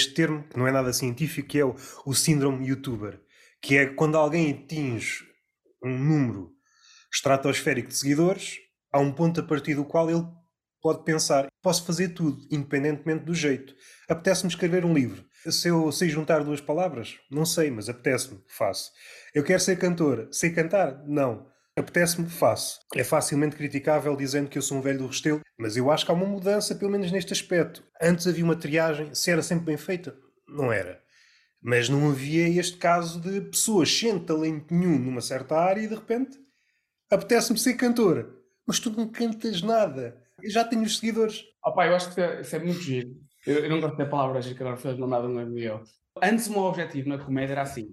neste termo, que não é nada científico, que é o, o síndrome youtuber, que é quando alguém atinge um número estratosférico de seguidores, há um ponto a partir do qual ele pode pensar: posso fazer tudo, independentemente do jeito. Apetece-me escrever um livro. Se eu sei juntar duas palavras, não sei, mas apetece-me, faço. Eu quero ser cantor, sei cantar? Não. Apetece-me, faço. É facilmente criticável dizendo que eu sou um velho do Restelo, mas eu acho que há uma mudança, pelo menos neste aspecto. Antes havia uma triagem, se era sempre bem feita, não era. Mas não havia este caso de pessoas sem talento nenhum numa certa área e de repente apetece-me ser cantora. Mas tu não cantas nada. Eu já tenho os seguidores. Opa, eu acho que isso é, isso é muito giro. Eu, eu, não gosto de palavras que agora fez mandado um amigo Antes o meu objetivo na comédia era assim.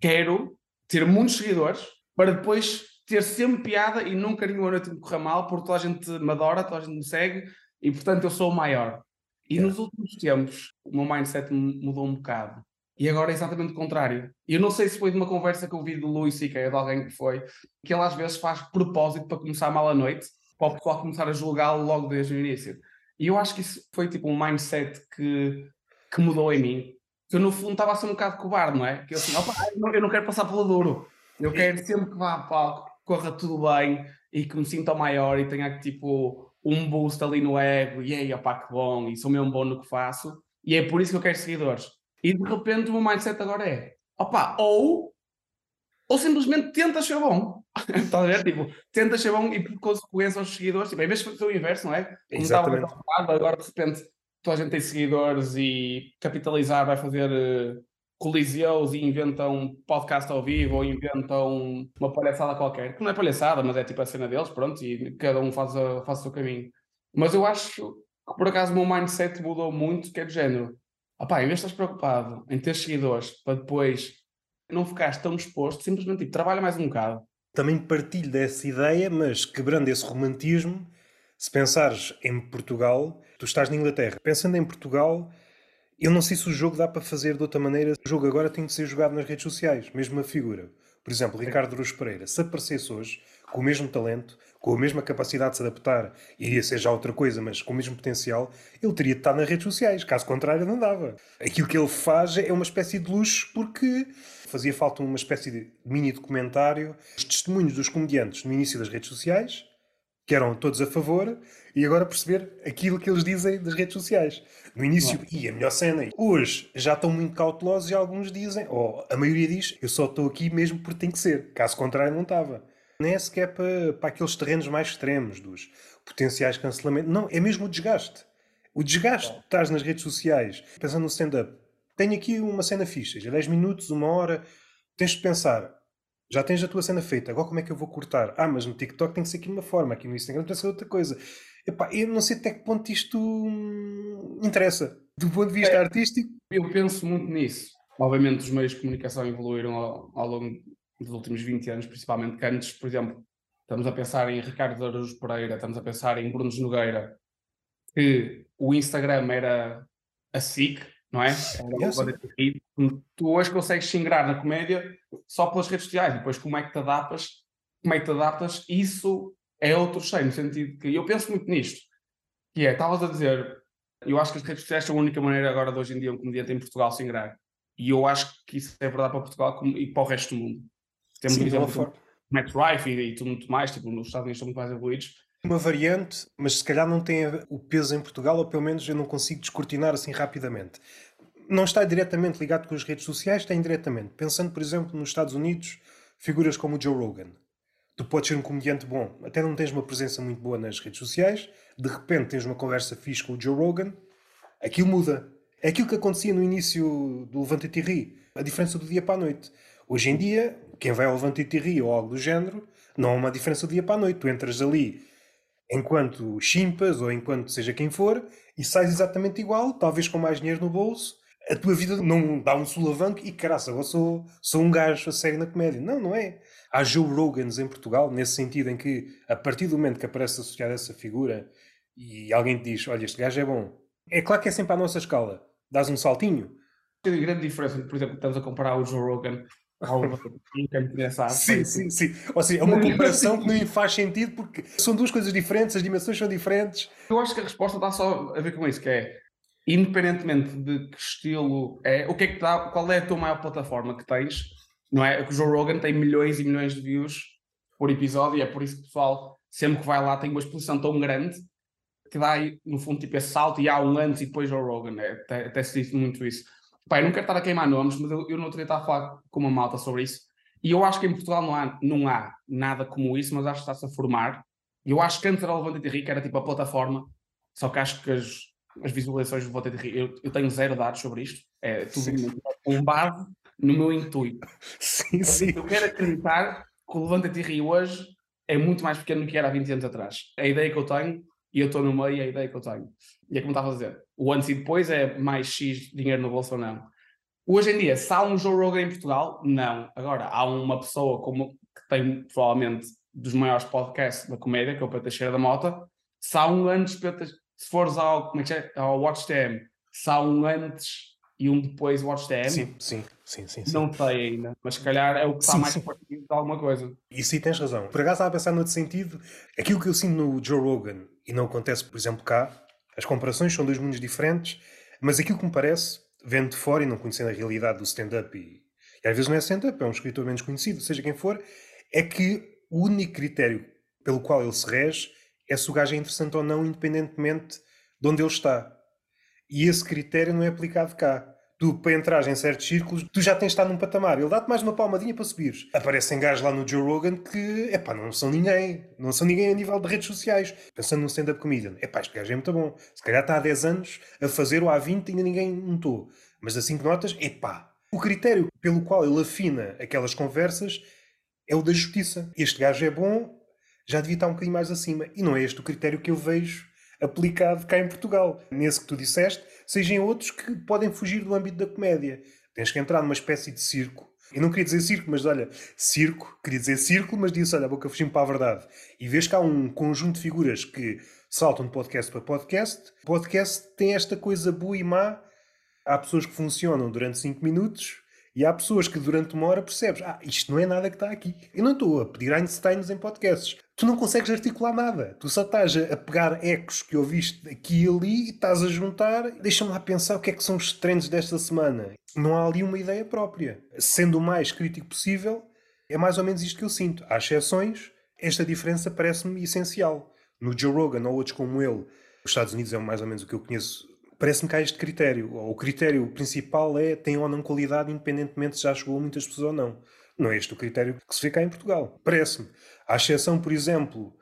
Quero ter muitos seguidores para depois ter sempre piada e nunca nenhuma noite me correr mal, porque toda a gente me adora, toda a gente me segue e portanto eu sou o maior. E nos últimos tempos o meu mindset mudou um bocado. E agora é exatamente o contrário. E eu não sei se foi de uma conversa que eu vi do Luís C.K. ou de alguém que foi, que ele às vezes faz propósito para começar mal à noite, para o pessoal começar a julgá-lo logo desde o início. E eu acho que isso foi tipo um mindset que, que mudou em mim. Que eu no fundo estava a ser um bocado cobarde, não é? Que eu assim, opa, eu não quero passar pelo duro. Eu quero sempre que vá a palco, corra tudo bem e que me sinta maior e tenha tipo um boost ali no ego. E aí, opá, que bom, e sou mesmo bom no que faço. E é por isso que eu quero seguidores. E de repente o meu mindset agora é, opá, ou, ou simplesmente tenta ser bom. Estás a ver? Tipo, tenta ser bom e por consequência aos seguidores, tipo, em vez de fazer o inverso, não é? Como Exatamente. estava agora de repente toda a gente tem seguidores e capitalizar vai fazer uh, coliseus e inventam podcast ao vivo ou inventam uma palhaçada qualquer, que não é palhaçada, mas é tipo a cena deles, pronto, e cada um faz, a, faz o seu caminho. Mas eu acho que por acaso o meu mindset mudou muito, que é de género opá, em vez de estás preocupado em ter seguidores para depois não ficares tão exposto, simplesmente tipo, trabalha mais um bocado. Também partilho dessa ideia, mas quebrando esse romantismo, se pensares em Portugal, tu estás na Inglaterra. Pensando em Portugal, eu não sei se o jogo dá para fazer de outra maneira. O jogo agora tem que ser jogado nas redes sociais, mesmo a figura. Por exemplo, Ricardo Ruz Pereira, se aparecesse hoje com o mesmo talento, com a mesma capacidade de se adaptar, iria ser já outra coisa, mas com o mesmo potencial, ele teria de estar nas redes sociais. Caso contrário, não dava. Aquilo que ele faz é uma espécie de luxo porque fazia falta uma espécie de mini documentário, os testemunhos dos comediantes no início das redes sociais, que eram todos a favor, e agora perceber aquilo que eles dizem das redes sociais. No início, e a melhor cena, hoje já estão muito cautelosos e alguns dizem, ou a maioria diz, eu só estou aqui mesmo porque tem que ser, caso contrário não estava nem é sequer para, para aqueles terrenos mais extremos dos potenciais cancelamentos. Não, é mesmo o desgaste. O desgaste que estás nas redes sociais, pensando no stand-up. Tenho aqui uma cena fixa, já 10 minutos, uma hora, tens de pensar. Já tens a tua cena feita, agora como é que eu vou cortar? Ah, mas no TikTok tem que ser aqui de uma forma, aqui no Instagram tem que ser outra coisa. Epá, eu não sei até que ponto isto hum, interessa. Do ponto de vista é, artístico. Eu penso muito nisso. Obviamente os meios de comunicação evoluíram ao, ao longo dos últimos 20 anos, principalmente, que antes, por exemplo, estamos a pensar em Ricardo Araújo Pereira, estamos a pensar em Bruno Nogueira, que o Instagram era a SIC, não é? Era tu hoje consegues se ingrar na comédia só pelas redes sociais, e depois como é que te adaptas, como é que te adaptas, isso é outro cheio, no sentido que eu penso muito nisto, que é, estavas a dizer, eu acho que as redes sociais são a única maneira agora de hoje em dia um comediante em Portugal se ingrar. E eu acho que isso é verdade para Portugal e para o resto do mundo. Temos, Sim, exemplo. Matt Rife e, e tudo muito mais, tipo, nos Estados Unidos são muito mais evoluídos. Uma variante, mas se calhar não tem o peso em Portugal, ou pelo menos eu não consigo descortinar assim rapidamente. Não está diretamente ligado com as redes sociais, está indiretamente. Pensando, por exemplo, nos Estados Unidos, figuras como o Joe Rogan. Tu podes ser um comediante bom, até não tens uma presença muito boa nas redes sociais, de repente tens uma conversa fixe com o Joe Rogan, aquilo muda. É aquilo que acontecia no início do Levanta-te e Ri. A diferença do dia para a noite. Hoje em dia, quem vai ao Levanta-te e Ri ou algo do género, não há uma diferença do dia para a noite. Tu entras ali enquanto chimpas ou enquanto seja quem for e sais exatamente igual, talvez com mais dinheiro no bolso. A tua vida não dá um sulavanco e caraça, eu sou, sou um gajo a sério na comédia. Não, não é. Há Joe Rogans em Portugal, nesse sentido em que, a partir do momento que aparece associada essa figura e alguém te diz: Olha, este gajo é bom, é claro que é sempre à nossa escala. Dás um saltinho. Tem grande diferença, por exemplo, estamos a comparar o Joe Rogan ao. Sim, sim, sim. Ou seja, é uma comparação que não faz sentido porque são duas coisas diferentes, as dimensões são diferentes. Eu acho que a resposta está só a ver com isso, que é independentemente de que estilo é, o que é que dá, qual é a tua maior plataforma que tens, não é? O Joe Rogan tem milhões e milhões de views por episódio e é por isso que o pessoal, sempre que vai lá, tem uma exposição tão grande que dá, no fundo, tipo esse salto e há um antes e depois Joe Rogan, né? até, até se diz muito isso. Pai, não quero estar a queimar nomes, mas eu, eu não outro dia estava a falar com uma malta sobre isso e eu acho que em Portugal não há, não há nada como isso, mas acho que está-se a formar. E eu acho que antes era o Levante Rico, era tipo a plataforma, só que acho que as, as visualizações do Levante Rico, eu, eu tenho zero dados sobre isto, é tudo com base no meu intuito. Sim, sim. Eu quero acreditar que o Levante Rio hoje é muito mais pequeno do que era há 20 anos atrás. A ideia que eu tenho, e eu estou no meio, é a ideia que eu tenho. E é como estava a dizer, o antes e depois é mais X dinheiro no bolso ou não. Hoje em dia, se há um Joe Rogan em Portugal, não. Agora, há uma pessoa como, que tem provavelmente dos maiores podcasts da comédia, que é o Pedro Teixeira da Mota. Se há um antes, se fores ao, como é que é? ao Watch TM, se há um antes e um depois Watch TM, sim, sim, sim, sim, sim. não sei ainda, mas se calhar é o que está sim, mais partido de alguma coisa. E sim, tens razão. Por acaso estava a pensar noutro sentido, aquilo que eu sinto no Joe Rogan e não acontece, por exemplo, cá, as comparações são dois mundos diferentes, mas aquilo que me parece vendo de fora e não conhecendo a realidade do stand-up, e, e, às vezes não é stand-up, é um escritor menos conhecido, seja quem for, é que o único critério pelo qual ele se rege é se o gajo é interessante ou não, independentemente de onde ele está. E esse critério não é aplicado cá tu, para entrar em certos círculos, tu já tens de estar num patamar. Ele dá-te mais uma palmadinha para subires. Aparecem gajos lá no Joe Rogan que, epá, não são ninguém. Não são ninguém a nível de redes sociais. Pensando no stand-up comedian. Epá, este gajo é muito bom. Se calhar está há 10 anos a fazer ou há 20 e ainda ninguém notou. Mas assim que notas, epá. O critério pelo qual ele afina aquelas conversas é o da justiça. Este gajo é bom, já devia estar um bocadinho mais acima. E não é este o critério que eu vejo aplicado cá em Portugal. Nesse que tu disseste, sejam outros que podem fugir do âmbito da comédia. Tens que entrar numa espécie de circo. Eu não queria dizer circo, mas olha, circo, queria dizer círculo, mas disse, olha, a boca fugindo para a verdade. E vês que há um conjunto de figuras que saltam de podcast para podcast. Podcast tem esta coisa boa e má. Há pessoas que funcionam durante 5 minutos e há pessoas que durante uma hora percebes, ah, isto não é nada que está aqui. Eu não estou a pedir Einsteins em podcasts tu não consegues articular nada. Tu só estás a pegar ecos que ouviste aqui e ali e estás a juntar. Deixa-me lá pensar o que é que são os trends desta semana. Não há ali uma ideia própria. Sendo o mais crítico possível, é mais ou menos isto que eu sinto. Há exceções, esta diferença parece-me essencial. No Joe Rogan ou outros como ele, os Estados Unidos é mais ou menos o que eu conheço. Parece-me que há este critério. O critério principal é tem ou não qualidade, independentemente se já chegou a muitas pessoas ou não. Não é este o critério que se vê cá em Portugal. Parece-me. À exceção, por exemplo,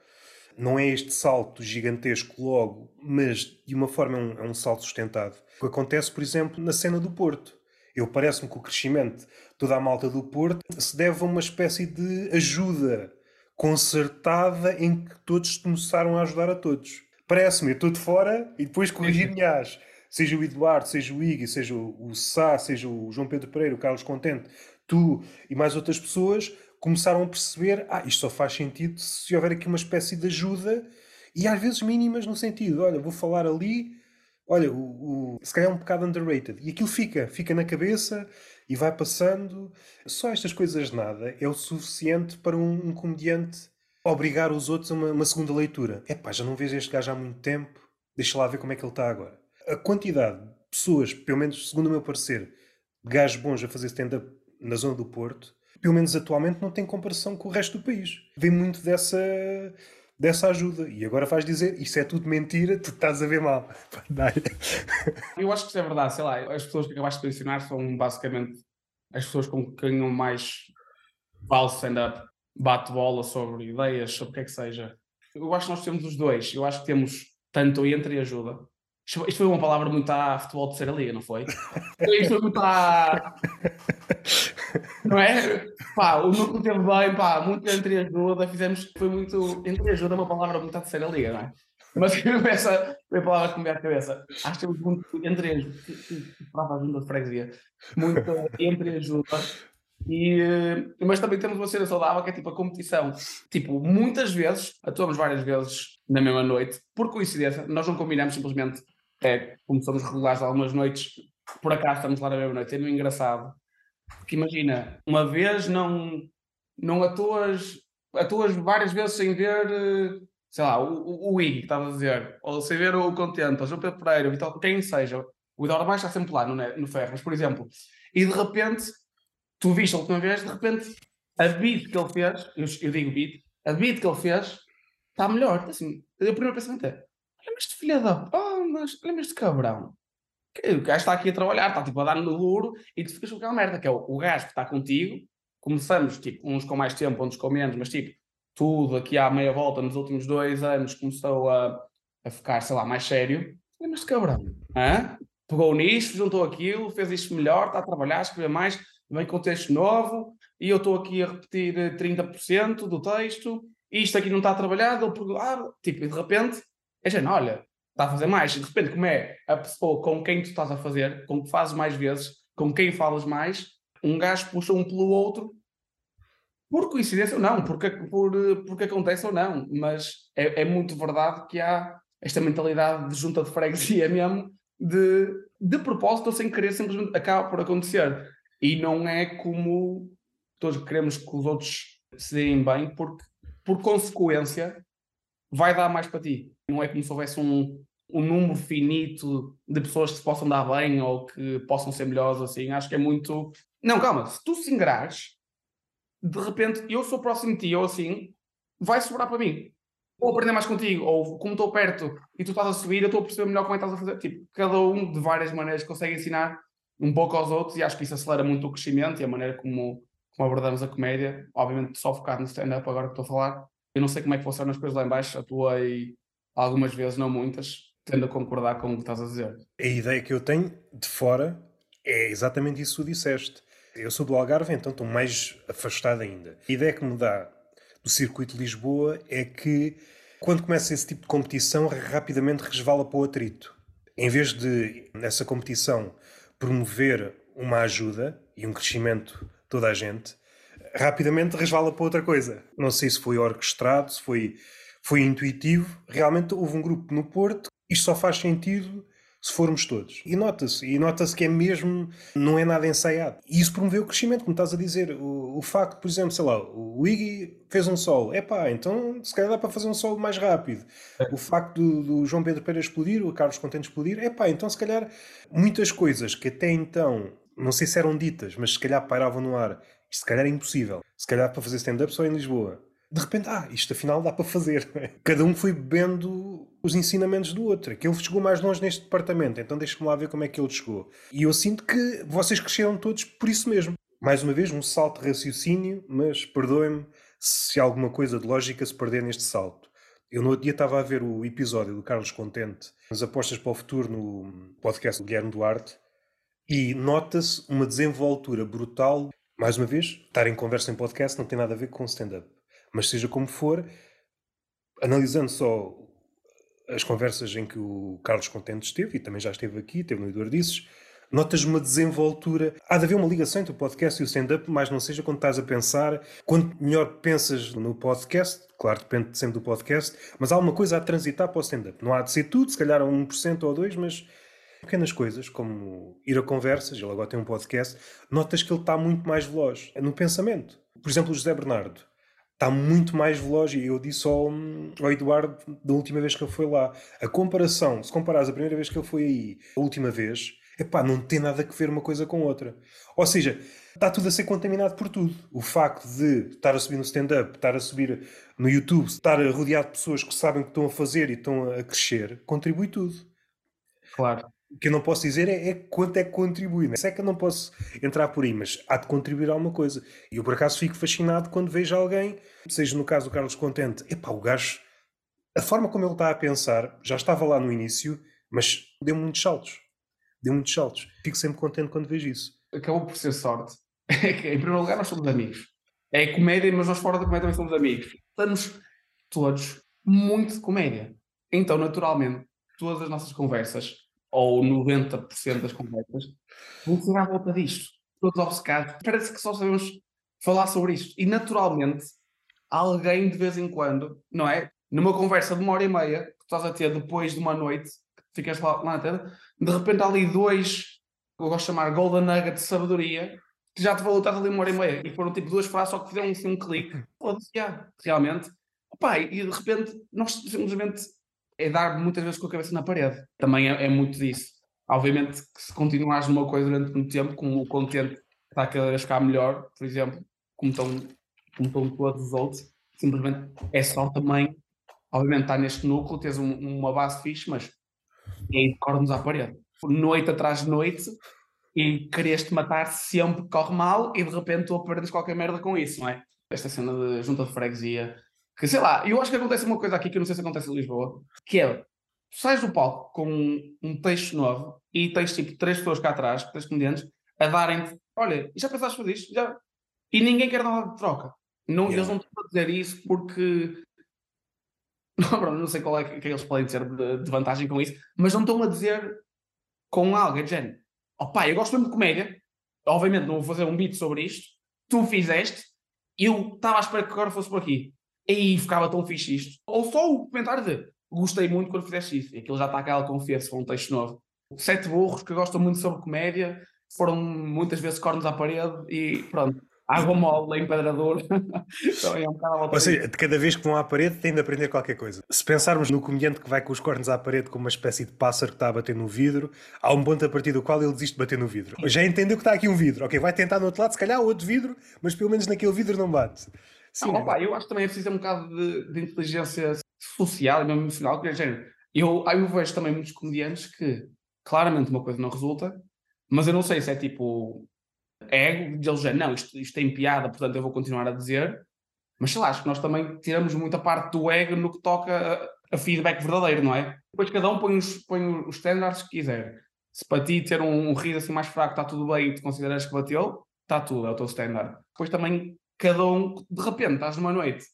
não é este salto gigantesco logo, mas de uma forma é um, é um salto sustentado. O que acontece, por exemplo, na cena do Porto. Eu parece-me que o crescimento toda a malta do Porto se deve a uma espécie de ajuda concertada em que todos começaram a ajudar a todos. Parece-me, eu estou de fora e depois corrigir-me Seja o Eduardo, seja o Iggy, seja o Sá, seja o João Pedro Pereira, o Carlos Contente, tu e mais outras pessoas começaram a perceber, ah, isto só faz sentido se houver aqui uma espécie de ajuda e às vezes mínimas no sentido, olha, vou falar ali, olha, o, o, se calhar é um bocado underrated. E aquilo fica, fica na cabeça e vai passando. Só estas coisas nada é o suficiente para um, um comediante obrigar os outros a uma, uma segunda leitura. É pá, já não vejo este gajo há muito tempo, deixa lá ver como é que ele está agora. A quantidade de pessoas, pelo menos segundo o meu parecer, de gajos bons a fazer stand-up na zona do Porto, pelo menos atualmente, não tem comparação com o resto do país. Vem muito dessa, dessa ajuda. E agora vais dizer, isso é tudo mentira, tu estás a ver mal. Eu acho que isso é verdade, sei lá, as pessoas que acabaste de mencionar são basicamente as pessoas com quem eu mais falo stand-up, bate-bola sobre ideias, sobre o que é que seja. Eu acho que nós temos os dois. Eu acho que temos tanto entre ajuda isto foi uma palavra muito a futebol de terceira liga, não foi? Isto foi muito a. Não é? Pá, o núcleo teve bem, pá, muito entre ajuda, fizemos. Foi muito. Entre ajuda é uma palavra muito a terceira liga, não é? Mas essa foi a palavra que me veio à cabeça. Acho que temos muito entre ajuda. Prova ajuda de freguesia. Muito entre ajuda. E, mas também temos uma cena saudável que é tipo a competição. Tipo, muitas vezes, atuamos várias vezes na mesma noite, por coincidência, nós não combinamos simplesmente é, como somos regulares algumas noites, por acaso estamos lá na mesma noite, é meio engraçado. Porque imagina, uma vez não, não atuas, atuas várias vezes sem ver, sei lá, o, o, que estava a dizer, ou se ver o Contente, o João Pedro Pereira, o Vital, quem seja, o Eduardo Baixo está sempre lá no, no Ferras, por exemplo, e de repente, tu viste a última vez, de repente, a beat que ele fez, eu, eu digo beat, a beat que ele fez está melhor. Assim, o primeiro pensamento é: olha, este filho da oh, mas olha este cabrão. O gajo está aqui a trabalhar, está tipo a dar no duro e tu ficas com aquela merda, que é o, o gajo que está contigo. Começamos, tipo, uns com mais tempo, uns com menos, mas tipo, tudo aqui à meia volta nos últimos dois anos começou a, a ficar, sei lá, mais sério. Olha, este cabrão, hã? pegou nisto, juntou aquilo, fez isto melhor, está a trabalhar, a escrever mais, vem com texto novo, e eu estou aqui a repetir 30% do texto, e isto aqui não está trabalhado, pergunta, ah, tipo, e de repente, é gente, olha, está a fazer mais, e de repente, como é a pessoa com quem tu estás a fazer, com que fazes mais vezes, com quem falas mais, um gajo puxa um pelo outro, por coincidência ou não, porque, por, porque acontece ou não, mas é, é muito verdade que há esta mentalidade de junta de freguesia mesmo, de, de propósito ou sem querer, simplesmente acaba por acontecer. E não é como todos queremos que os outros se deem bem, porque por consequência vai dar mais para ti. Não é como se houvesse um, um número finito de pessoas que se possam dar bem ou que possam ser melhores assim. Acho que é muito. Não, calma, se tu se engrares, de repente eu sou próximo de ti ou assim, vai sobrar para mim ou aprender mais contigo, ou como estou perto e tu estás a subir, eu estou a perceber melhor como é que estás a fazer. Tipo, cada um de várias maneiras consegue ensinar um pouco aos outros e acho que isso acelera muito o crescimento e a maneira como, como abordamos a comédia. Obviamente, só focado no stand-up agora que estou a falar. Eu não sei como é que funcionam as coisas lá em baixo, atuei algumas vezes, não muitas, tendo a concordar com o que estás a dizer. A ideia que eu tenho de fora é exatamente isso que disseste. Eu sou do Algarve, então estou mais afastado ainda. A ideia que me dá do circuito de Lisboa é que quando começa esse tipo de competição rapidamente resvala para o atrito. Em vez de, nessa competição, promover uma ajuda e um crescimento toda a gente, rapidamente resvala para outra coisa. Não sei se foi orquestrado, se foi, foi intuitivo. Realmente houve um grupo no Porto, isto só faz sentido se formos todos. E nota-se, e nota-se que é mesmo, não é nada ensaiado. E isso promoveu o crescimento, como estás a dizer. O, o facto, por exemplo, sei lá, o Iggy fez um solo, é pá, então se calhar dá para fazer um solo mais rápido. É. O facto do, do, João Pedro Pereira explodir, o Carlos Contente explodir, é pá, então se calhar muitas coisas que até então, não sei se eram ditas, mas se calhar pairavam no ar, isto se calhar é impossível. Se calhar para fazer stand-up só em Lisboa de repente, ah, isto afinal dá para fazer. Cada um foi bebendo os ensinamentos do outro. Aquele chegou mais longe neste departamento, então deixa-me lá ver como é que ele chegou. E eu sinto que vocês cresceram todos por isso mesmo. Mais uma vez, um salto de raciocínio, mas perdoem-me se alguma coisa de lógica se perder neste salto. Eu no outro dia estava a ver o episódio do Carlos Contente, as apostas para o futuro no podcast do Guilherme Duarte, e nota-se uma desenvoltura brutal. Mais uma vez, estar em conversa em podcast não tem nada a ver com stand-up. Mas seja como for, analisando só as conversas em que o Carlos Contente esteve, e também já esteve aqui, esteve no Eduardices, notas uma desenvoltura. Há de haver uma ligação entre o podcast e o stand-up, mas não seja quando estás a pensar. Quanto melhor pensas no podcast, claro, depende sempre do podcast, mas há uma coisa a transitar para o stand-up. Não há de ser tudo, se calhar 1% ou 2%, mas pequenas coisas, como ir a conversas, ele agora tem um podcast, notas que ele está muito mais veloz no pensamento. Por exemplo, o José Bernardo está muito mais veloz. E eu disse ao, ao Eduardo da última vez que ele foi lá: a comparação, se comparares a primeira vez que ele foi aí, a última vez, epá, não tem nada a ver uma coisa com outra. Ou seja, está tudo a ser contaminado por tudo. O facto de estar a subir no stand-up, estar a subir no YouTube, estar rodeado de pessoas que sabem o que estão a fazer e estão a crescer, contribui tudo. Claro. O que eu não posso dizer é, é quanto é que contribui. Né? Se é que eu não posso entrar por aí, mas há de contribuir alguma coisa. E eu, por acaso, fico fascinado quando vejo alguém, seja no caso do Carlos Contente, epá, o gajo, a forma como ele está a pensar, já estava lá no início, mas deu muitos saltos. Deu muitos saltos. Fico sempre contente quando vejo isso. Acabou por ser sorte. É em primeiro lugar, nós somos amigos. É comédia, mas nós fora da comédia também somos amigos. Estamos todos muito de comédia. Então, naturalmente, todas as nossas conversas ou 90% das conversas, vão ser à volta disto. Todos obcecados. Parece que só sabemos falar sobre isto. E naturalmente, alguém de vez em quando, não é? Numa conversa de uma hora e meia, que estás a ter depois de uma noite, que ficas lá, na tela, de repente há ali dois, eu gosto de chamar Golden Nugget de sabedoria, que já te valutaste ali uma hora e meia. E foram tipo duas frases só que fizeram assim um clique. Yeah, realmente Opa, e de repente nós simplesmente é dar muitas vezes com a cabeça na parede. Também é, é muito disso. Obviamente que se continuares numa coisa durante muito tempo, como o contente está cada vez ficar melhor, por exemplo, como estão, como estão todos os outros, simplesmente é só também, obviamente, estar neste núcleo, tens um, uma base fixe, mas é ir cornos à parede. Noite atrás de noite, e querias-te matar sempre que corre mal, e de repente tu aprendes qualquer merda com isso, não é? Esta cena de junta de freguesia, que sei lá, eu acho que acontece uma coisa aqui que eu não sei se acontece em Lisboa, que é, tu sais do palco com um, um texto novo e tens tipo três pessoas cá atrás, três comediantes, a darem-te, olha, já pensaste fazer isto? Já? E ninguém quer nada de troca. Não, yeah. Eles não estão a dizer isso porque. Não, não sei qual é que, eles podem dizer de, de, vantagem com isso, mas não estão a dizer com algo, de género. Oh pá, eu gosto mesmo de comédia, obviamente não vou fazer um beat sobre isto, tu fizeste, eu estava à espera que agora fosse por aqui. E ficava tão fixe isto. Ou só o comentário de gostei muito quando fizeste isso. E aquilo já está aquela confiança para um texto novo. Sete burros que gostam muito sobre comédia, foram muitas vezes cornos à parede e pronto. Água mole, empedrador. então é um bocado Ou seja, de cada vez que vão à parede tem de aprender qualquer coisa. Se pensarmos no comediante que vai com os cornos à parede como uma espécie de pássaro que está a bater no vidro, há um ponto a partir do qual ele desiste de bater no vidro. Já entendeu que está aqui um vidro. Ok, vai tentar no outro lado, se calhar outro vidro, mas pelo menos naquele vidro não bate. Sim, não, opa, eu acho que também é preciso um bocado de, de inteligência social e mesmo emocional, que é género. Eu, eu vejo também muitos comediantes que claramente uma coisa não resulta, mas eu não sei se é tipo ego de eles já, não, isto, isto tem piada, portanto eu vou continuar a dizer, mas sei lá, acho que nós também tiramos muita parte do ego no que toca a, a feedback verdadeiro, não é? Depois cada um põe os, põe os standards que quiser. Se para ti ter um, um riso assim mais fraco está tudo bem e tu consideras que bateu, está tudo, é o teu standard. Depois também cada um, de repente, estás numa noite,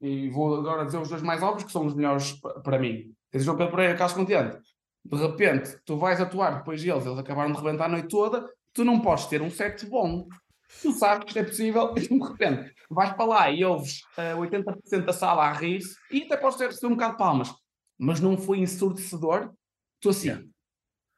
e vou agora dizer os dois mais óbvios que são os melhores para mim. Tens João Pedro Pereira, Carlos Contente. De repente, tu vais atuar depois deles, eles acabaram de rebentar a noite toda, tu não podes ter um set bom. Tu sabes que isto é possível e de repente vais para lá e ouves uh, eh, 80% da sala a rir-se e até podes ter um bocado de palmas, mas não foi ensurdecedor. Tu assim.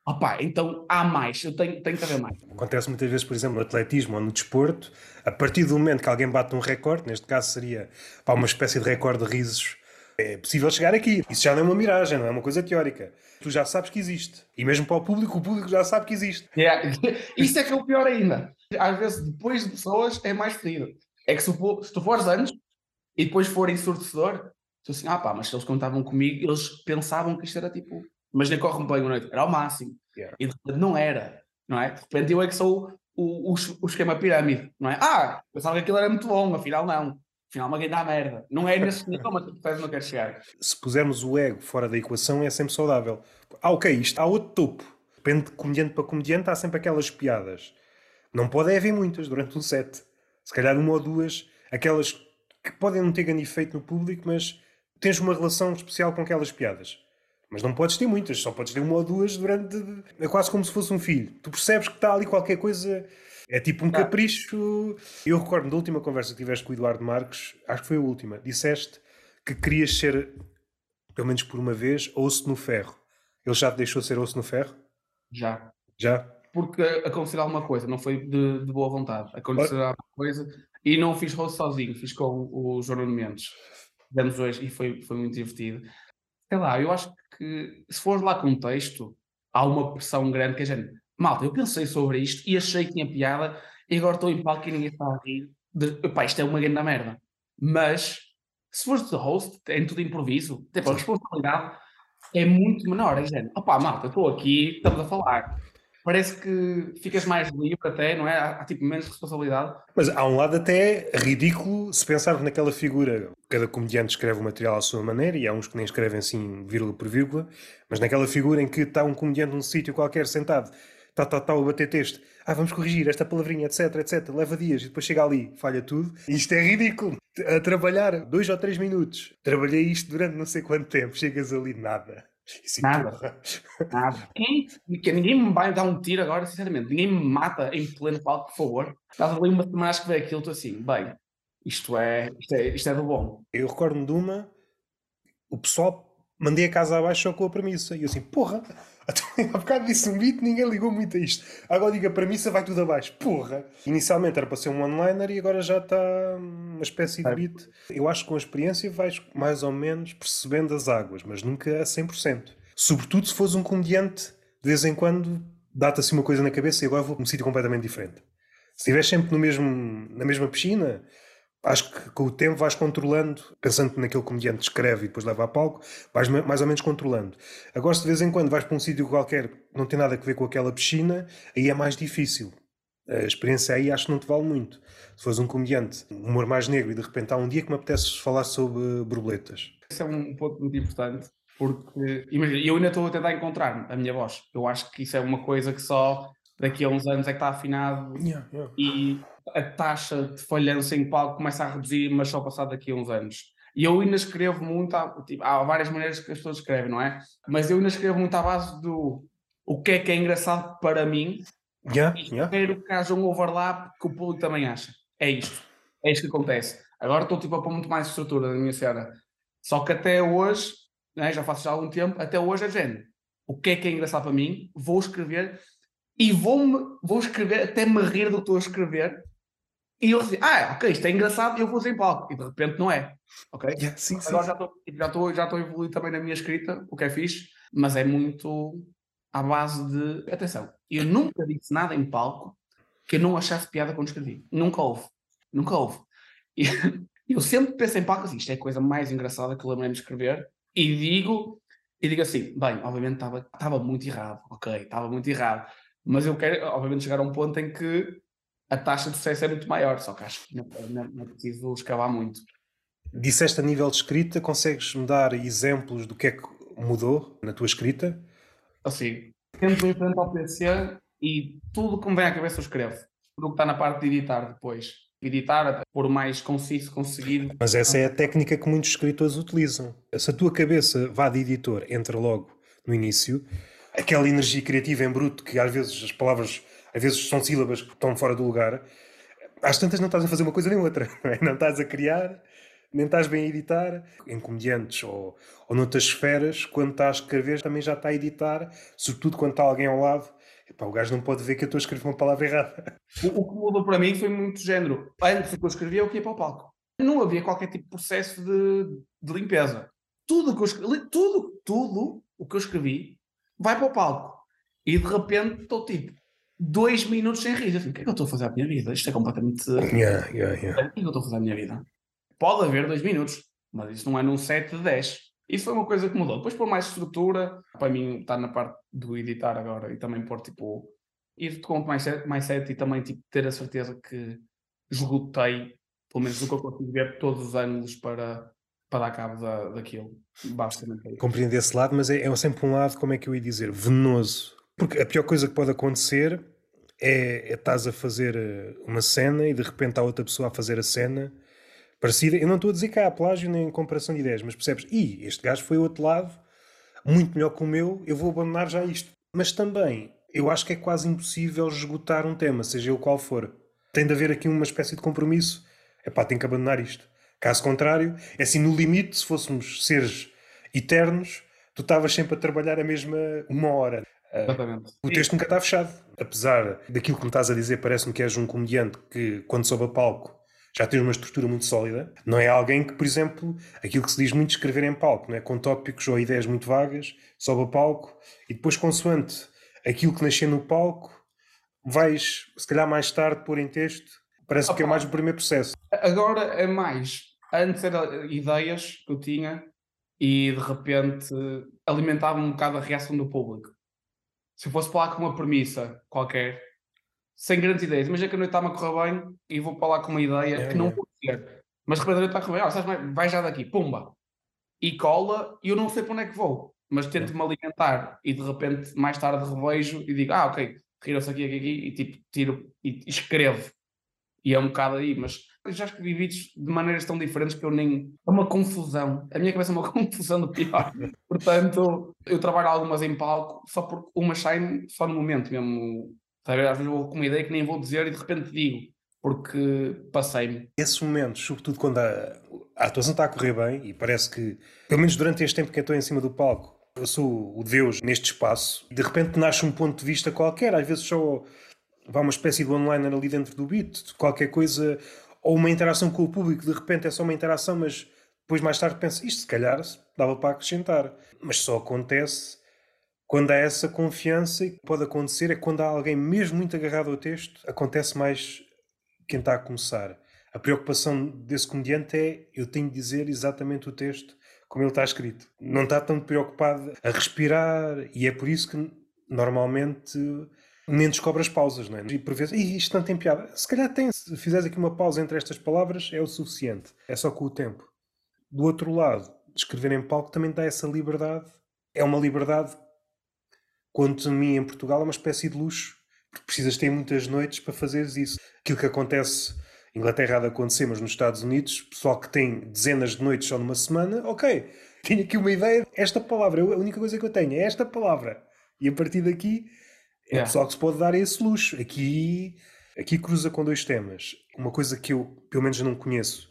Opa, então há mais, eu tenho, tenho que haver mais. Acontece muitas vezes, por exemplo, no atletismo ou no desporto, a partir do momento que alguém bate um recorde, neste caso seria pá, uma espécie de recorde de risos, é possível chegar aqui. Isso já não é uma miragem, não é uma coisa teórica. Tu já sabes que existe. E mesmo para o público, o público já sabe que existe. Yeah. Isso é que é o pior ainda. Às vezes, depois de pessoas, é mais fedido. É que se, se tu fores antes e depois for ensurdecedor, tu assim, ah pá, mas se eles contavam comigo, eles pensavam que isto era tipo mas nem corre-me bem uma noite, era ao máximo. Yeah. E de repente não era, não é? De repente eu é que sou o, o, o esquema pirâmide, não é? Ah, pensava que aquilo era muito bom, afinal não. Afinal, uma grande merda. Não é nesse nível, mas tu não queres chegar. Se pusermos o ego fora da equação, é sempre saudável. Ah, ok, isto há outro topo. Depende de comediante para comediante, há sempre aquelas piadas. Não pode haver muitas durante um set. Se calhar uma ou duas, aquelas que podem não ter grande efeito no público, mas tens uma relação especial com aquelas piadas. Mas não podes ter muitas, só podes ter uma ou duas durante. É quase como se fosse um filho. Tu percebes que está ali qualquer coisa. É tipo um ah. capricho. Eu recordo da última conversa que tiveste com o Eduardo Marques, acho que foi a última, disseste que querias ser, pelo menos por uma vez, osso no ferro. Ele já te deixou ser osso no ferro? Já. Já? Porque acontecer alguma coisa, não foi de, de boa vontade. Acontecer alguma coisa. E não fiz rosto sozinho, fiz com o João Mendes. Fizemos hoje e foi, foi muito divertido sei lá, eu acho que se fores lá com um texto, há uma pressão grande que a gente, malta, eu pensei sobre isto e achei que tinha piada e agora estou em palco e ninguém está a rir. De, pá, isto é uma grande merda. Mas se fores de host, é tudo improviso, tipo, a responsabilidade é muito menor. É gente, opá, malta, estou aqui, estamos a falar parece que ficas mais livre até, não é? Há, há, tipo menos responsabilidade. Mas há um lado até ridículo se pensarmos naquela figura. Cada comediante escreve o material à sua maneira e há uns que nem escrevem assim vírgula por vírgula, mas naquela figura em que está um comediante num sítio qualquer sentado, está, está, está a bater texto, ah, vamos corrigir esta palavrinha, etc, etc, leva dias e depois chega ali, falha tudo. Isto é ridículo. A trabalhar dois ou três minutos. Trabalhei isto durante não sei quanto tempo, chegas ali nada. Nada. Nada. Quem, ninguém me vai dar um tiro agora, sinceramente. Ninguém me mata em pleno palco, por favor. Estás ali uma semana a escrever aquilo, estou assim, bem, isto é, isto é, isto é do bom. Eu recordo-me de uma, o pessoal mandei a casa abaixo só com a premissa. E eu assim, porra, há bocado disse um beat, ninguém ligou muito a isto. Agora diga a premissa, vai tudo abaixo. Porra! Inicialmente era para ser um one-liner e agora já está uma espécie de beat. Eu acho que com a experiência vais mais ou menos percebendo as águas, mas nunca a 100%. Sobretudo se fores um comediante, de vez em quando dá-te assim uma coisa na cabeça e agora vou para um sítio completamente diferente. Se estiveres sempre no mesmo, na mesma piscina, acho que com o tempo vais controlando, pensando naquele comediante que escreve e depois leva a palco, vais mais ou menos controlando. Agora, se de vez em quando vais para um sítio qualquer que não tem nada a ver com aquela piscina, aí é mais difícil. A experiência aí acho que não te vale muito. Se fores um comediante, um humor mais negro e de repente há um dia que me apetece falar sobre borboletas. Esse é um ponto muito importante, porque imagina, eu ainda estou a tentar encontrar a minha voz. Eu acho que isso é uma coisa que só daqui a uns anos é que está afinado yeah, yeah. e a taxa de falhança em palco começa a reduzir, mas só passado daqui a uns anos. E eu ainda escrevo muito, há, tipo, há várias maneiras que as pessoas escrevem, não é? Mas eu ainda escrevo muito à base do o que é que é engraçado para mim yeah, e yeah. espero que haja um overlap que o público também acha. É isto. É isto que acontece. Agora estou tipo, a pôr muito mais estrutura na minha cena. Só que até hoje, né, já faço já há algum tempo, até hoje é género. O que é que é engraçado para mim? Vou escrever e vou, vou escrever até me rir do que estou a escrever e eu assim, ah, ok, isto é engraçado, eu vou usar em palco. E de repente não é. Ok? Yeah, sim, Agora sim. já estou já estou a evoluir também na minha escrita, o que é fixe, mas é muito à base de. Atenção, eu nunca disse nada em palco que eu não achasse piada quando escrevi. Nunca houve. Nunca houve. E eu sempre penso em palco assim, isto é a coisa mais engraçada que eu lembrei de escrever, e digo, e digo assim, bem, obviamente estava muito errado, ok, estava muito errado, mas eu quero, obviamente, chegar a um ponto em que a taxa de sucesso é muito maior, só que acho que não, não, não é preciso escavar muito. Disseste a nível de escrita, consegues-me dar exemplos do que é que mudou na tua escrita? Assim, tento ir frente ao PC e tudo que me vem à cabeça eu escrevo. Tudo que está na parte de editar depois. Editar, por mais conciso conseguir. Mas essa é a técnica que muitos escritores utilizam. Se a tua cabeça vá de editor, entra logo no início, aquela energia criativa em bruto que às vezes as palavras às vezes são sílabas que estão fora do lugar, às tantas não estás a fazer uma coisa nem outra, não, é? não estás a criar, nem estás bem a editar. Em comediantes ou, ou noutras esferas, quando estás a escrever, também já está a editar, sobretudo quando está alguém ao lado. Epá, o gajo não pode ver que eu estou a escrever uma palavra errada. O, o que mudou para mim foi muito género. Antes que eu escrevia, eu ia para o palco. Não havia qualquer tipo de processo de, de limpeza. Tudo que eu escrevi, tudo, tudo o que eu escrevi vai para o palco. E de repente estou tipo, dois minutos sem rir. Assim, o que é que eu estou a fazer à minha vida? Isto é completamente. Yeah, yeah, yeah. O que é que eu estou a fazer à minha vida? Pode haver dois minutos, mas isso não é num 7 de 10. Isso foi uma coisa que mudou. Depois pôr mais estrutura, para mim está na parte do editar agora e também pôr tipo. ir com mais, mais set e também tipo, ter a certeza que esgotei, pelo menos o que eu consigo ver, todos os ângulos para, para dar cabo da, daquilo. Basicamente. é Compreendo esse lado, mas é, é sempre um lado, como é que eu ia dizer, venenoso. Porque a pior coisa que pode acontecer é, é estás a fazer eh, uma cena e de repente há outra pessoa a fazer a cena parecida. Eu não estou a dizer que há plágio nem comparação de ideias, mas percebes, e este gajo foi outro lado, muito melhor que o meu, eu vou abandonar já isto. Mas também, eu acho que é quase impossível esgotar um tema, seja ele qual for. Tem de haver aqui uma espécie de compromisso. É pá, tem que abandonar isto. Caso contrário, é assim, no limite, se fôssemos seres eternos, tu estavas sempre a trabalhar a mesma uma hora. Exatamente. O texto nunca está fechado. Apesar daquilo que me estás a dizer, parece-me que és um comediante que, quando sobe a palco, já tens uma estrutura muito sólida. Não é alguém que, por exemplo, aquilo que se diz muito escrever em palco, não é? com tópicos ou ideias muito vagas, sobe a palco e depois, consoante aquilo que nasceu no palco, vais, se calhar mais tarde, pôr em texto. Parece que é mais o primeiro processo. Agora é mais. Antes era ideias que eu tinha e de repente alimentava um bocado a reação do público. Se eu fosse para lá com uma premissa qualquer, sem grandes ideias, imagina que a noite está-me a correr bem e vou para lá com uma ideia É, que não é. vou ter, mas de repente a noite está a correr bem, ah, sabes, vai já daqui, pumba, e cola, e eu não sei para onde é que vou, mas tento-me alimentar e de repente mais tarde revejo e digo, ah, ok, riram-se aqui, aqui, aqui, e tipo, tiro e escrevo. E é um bocado aí, mas já escrevi vídeos de maneiras tão diferentes que eu nem. É uma confusão. A minha cabeça é uma confusão do pior. Portanto, eu trabalho algumas em palco, só porque umas saem só no momento mesmo. Às vezes eu vou com uma ideia que nem vou dizer e de repente digo. porque passei-me. Esses momentos, sobretudo quando a, a atuação está a correr bem e parece que, pelo menos durante este tempo que eu estou em cima do palco, eu sou o Deus neste espaço, de repente nasce um ponto de vista qualquer, às vezes só vá uma espécie de one-liner ali dentro do beat, qualquer coisa, ou uma interação com o público, de repente é só uma interação, mas depois mais tarde pensa, isto se calhar dava para acrescentar. Mas só acontece quando há essa confiança e pode acontecer é quando há alguém mesmo muito agarrado ao texto, acontece mais quem está a começar. A preocupação desse comediante é eu tenho de dizer exatamente o texto como ele está escrito. Não está tão preocupado a respirar e é por isso que normalmente nem descobre as pausas, não é? E por vezes, isto não tem piada. Se calhar tem, se fizeres aqui uma pausa entre estas palavras, é o suficiente. É só com o tempo. Do outro lado, escrever em palco também dá essa liberdade. É uma liberdade, quanto a mim em Portugal, é uma espécie de luxo. Porque precisas ter muitas noites para fazeres isso. Aquilo que acontece Inglaterra há de acontecer, mas nos Estados Unidos, pessoal que tem dezenas de noites só numa semana, ok, tenho aqui uma ideia, esta palavra, a única coisa que eu tenho é esta palavra. E a partir daqui é yeah. pessoal que se pode dar esse luxo. Aqui, aqui cruza com dois temas. Uma coisa que eu, pelo menos, não conheço.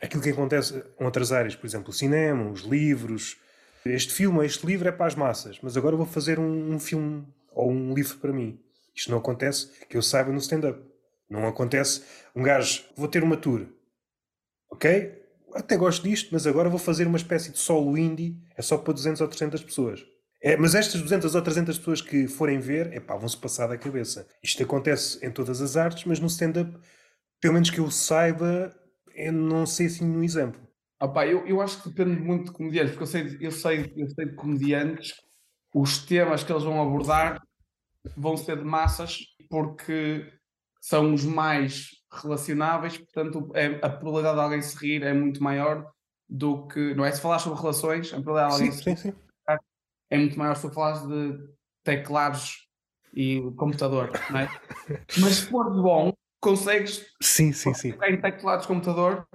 Aquilo que acontece em outras áreas, por exemplo, o cinema, os livros. Este filme, este livro é para as massas, mas agora vou fazer um, um filme ou um livro para mim. Isto não acontece que eu saiba no stand-up. Não acontece um gajo, vou ter uma tour. Ok? Até gosto disto, mas agora vou fazer uma espécie de solo indie, é só para 200 ou 300 pessoas. É, mas estas 200 ou 300 pessoas que forem ver, epá, vão-se passar da cabeça. Isto acontece em todas as artes, mas no stand-up, pelo menos que eu saiba, eu não sei assim um exemplo. Opa, eu, eu acho que depende muito de comediantes, porque eu sei, eu, sei, eu sei de comediantes, os temas que eles vão abordar vão ser de massas, porque são os mais relacionáveis, portanto é, a probabilidade de alguém se rir é muito maior do que, não é? Se falar sobre relações, a probabilidade de alguém sim, se rir sim, sim é muito maior se tu falares de teclados e computador, não é? Mas se for de bom, consegues sim, sim, sim. em teclados computador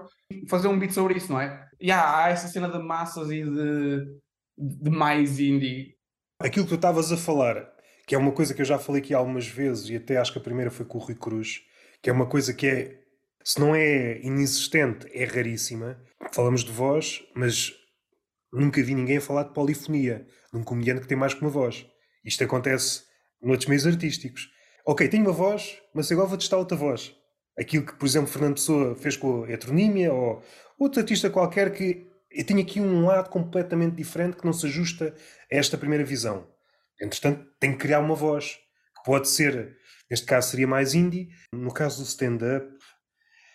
fazer um beat sobre isso, não é? E há, há essa cena de massas e de, de mais indie. Aquilo que tu estavas a falar, que é uma coisa que eu já falei aqui algumas vezes, e até acho que a primeira foi com o Rui Cruz, que é uma coisa que é, se não é inexistente, é raríssima. Falamos de voz, mas nunca vi ninguém falar de polifonia de um comediante que tem mais que uma voz. Isto acontece noutros meios artísticos. Ok, tenho uma voz, mas agora vou testar outra voz. Aquilo que, por exemplo, Fernando Pessoa fez com a heteronímia ou outro artista qualquer que tenho aqui um lado completamente diferente que não se ajusta a esta primeira visão. Entretanto, tenho que criar uma voz que pode ser, neste caso seria mais indie, no caso do stand-up,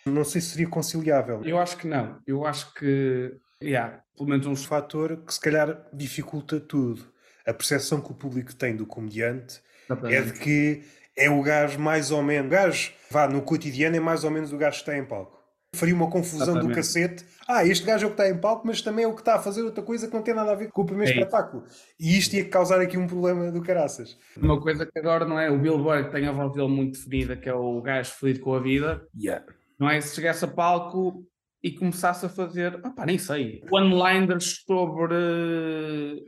não sei se seria conciliável. Eu acho que não. Eu acho que Yeah, pelo menos um fator que se calhar dificulta tudo. A percepção que o público tem do comediante é de que é o gajo mais ou menos. O gajo, vá, no cotidiano é mais ou menos o gajo que está em palco. Faria uma confusão Exatamente. do cacete. Ah, este gajo é o que está em palco, mas também é o que está a fazer outra coisa que não tem nada a ver com o primeiro é espetáculo. E isto ia causar aqui um problema do caraças. Uma coisa que agora não é o Bill Burr tem a voz dele muito definida, que é o gajo feliz com a vida. Yeah. Não é? Se chegasse a palco, e começasse a fazer, ah, pá, nem sei, one-liners sobre.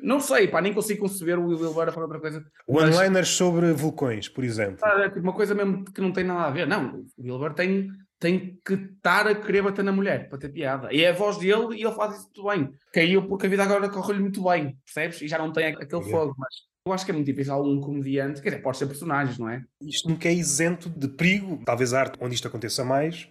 Não sei, pá, nem consigo conceber o Will Wilber a falar outra coisa. One-liners mas... sobre vulcões, por exemplo. Ah, é tipo uma coisa mesmo que não tem nada a ver. Não, o Wilber tem, tem que estar a querer bater na mulher para ter piada. E é a voz dele e ele faz isso muito bem. Caiu porque a vida agora corre-lhe muito bem, percebes? E já não tem aquele yeah. fogo, mas. Eu acho que é muito difícil algum comediante, quer dizer, pode ser personagens, não é? Isto nunca é isento de perigo. Talvez a arte onde isto aconteça mais,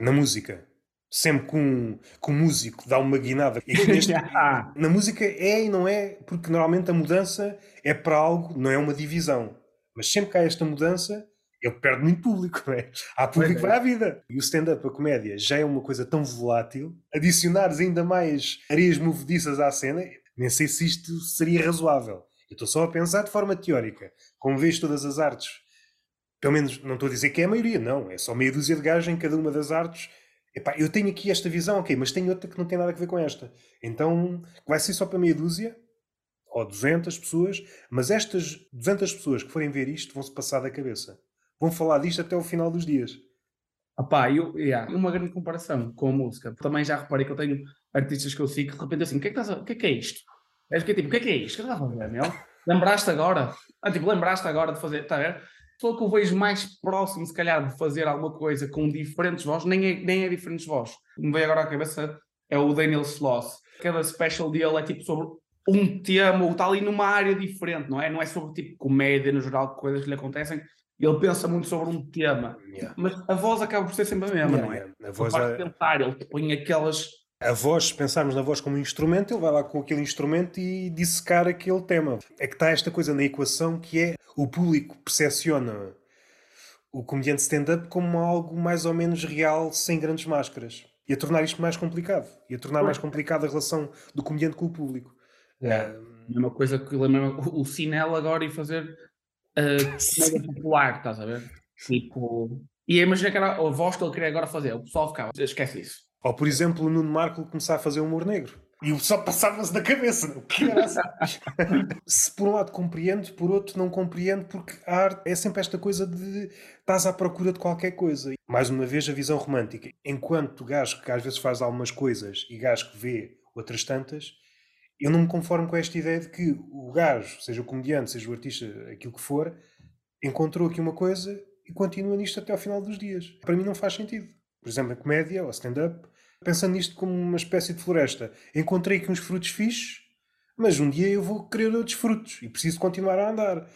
na música sempre com, com o músico dá uma guinada. Neste, na música é e não é, porque normalmente a mudança é para algo, não é uma divisão. Mas sempre que há esta mudança, ele perde muito público, não é? Há público para a vida. E o stand-up, a comédia, já é uma coisa tão volátil, adicionares ainda mais areias movediças à cena, nem sei se isto seria razoável. Eu estou só a pensar de forma teórica. Como vês todas as artes, pelo menos não estou a dizer que é a maioria, não. É só meia dúzia de gajos em cada uma das artes Epá, eu tenho aqui esta visão, ok, mas tenho outra que não tem nada a ver com esta. Então vai ser só para meia dúzia ou 200 pessoas, mas estas 200 pessoas que forem ver isto vão se passar da cabeça. Vão falar disto até o final dos dias. Opá, eu, yeah, uma grande comparação com a música. Também já reparei que eu tenho artistas que eu sigo que de repente assim, o que é que, a... que, é, que é isto? É tipo, o que é que é isto? É que estás a fazer, meu? Lembraste agora? Ah, tipo, lembraste agora de fazer, está a ver? Pessoa que eu vejo mais próximo, se calhar, de fazer alguma coisa com diferentes vozes, nem é, nem é diferentes vozes. Me veio agora à cabeça é o Daniel Sloss. Cada special dele é tipo sobre um tema ou está ali numa área diferente, não é? Não é sobre tipo comédia no geral, coisas que lhe acontecem. Ele pensa muito sobre um tema, yeah. mas a voz acaba por ser sempre a mesma, yeah, não é? Yeah. A voz é... tentar, ele põe aquelas. A voz, se pensarmos na voz como um instrumento, ele vai lá com aquele instrumento e dissecar aquele tema. É que está esta coisa na equação que é o público percepciona o comediante stand-up como algo mais ou menos real, sem grandes máscaras. E a tornar isto mais complicado. E a tornar mais complicada a relação do comediante com o público. É. Mesma coisa que o Cinel agora e fazer uh, popular, estás a ver? Tipo. E imagina que era a voz que ele queria agora fazer, o pessoal ficava, esquece isso. Ou por exemplo, o Nuno Marco começar a fazer humor negro. E o pessoal passava-se da cabeça. O que era assim? Se por um lado compreendo, por outro não compreendo, porque a arte é sempre esta coisa de estás à procura de qualquer coisa. Mais uma vez, a visão romântica. Enquanto o gajo que às vezes faz algumas coisas e gajo que vê outras tantas, eu não me conformo com esta ideia de que o gajo, seja o comediante, seja o artista, aquilo que for, encontrou aqui uma coisa e continua nisto até ao final dos dias. Para mim não faz sentido. Por exemplo, a comédia ou stand-up, pensando nisto como uma espécie de floresta. Encontrei aqui uns frutos fixos, mas um dia eu vou querer outros frutos e preciso continuar a andar.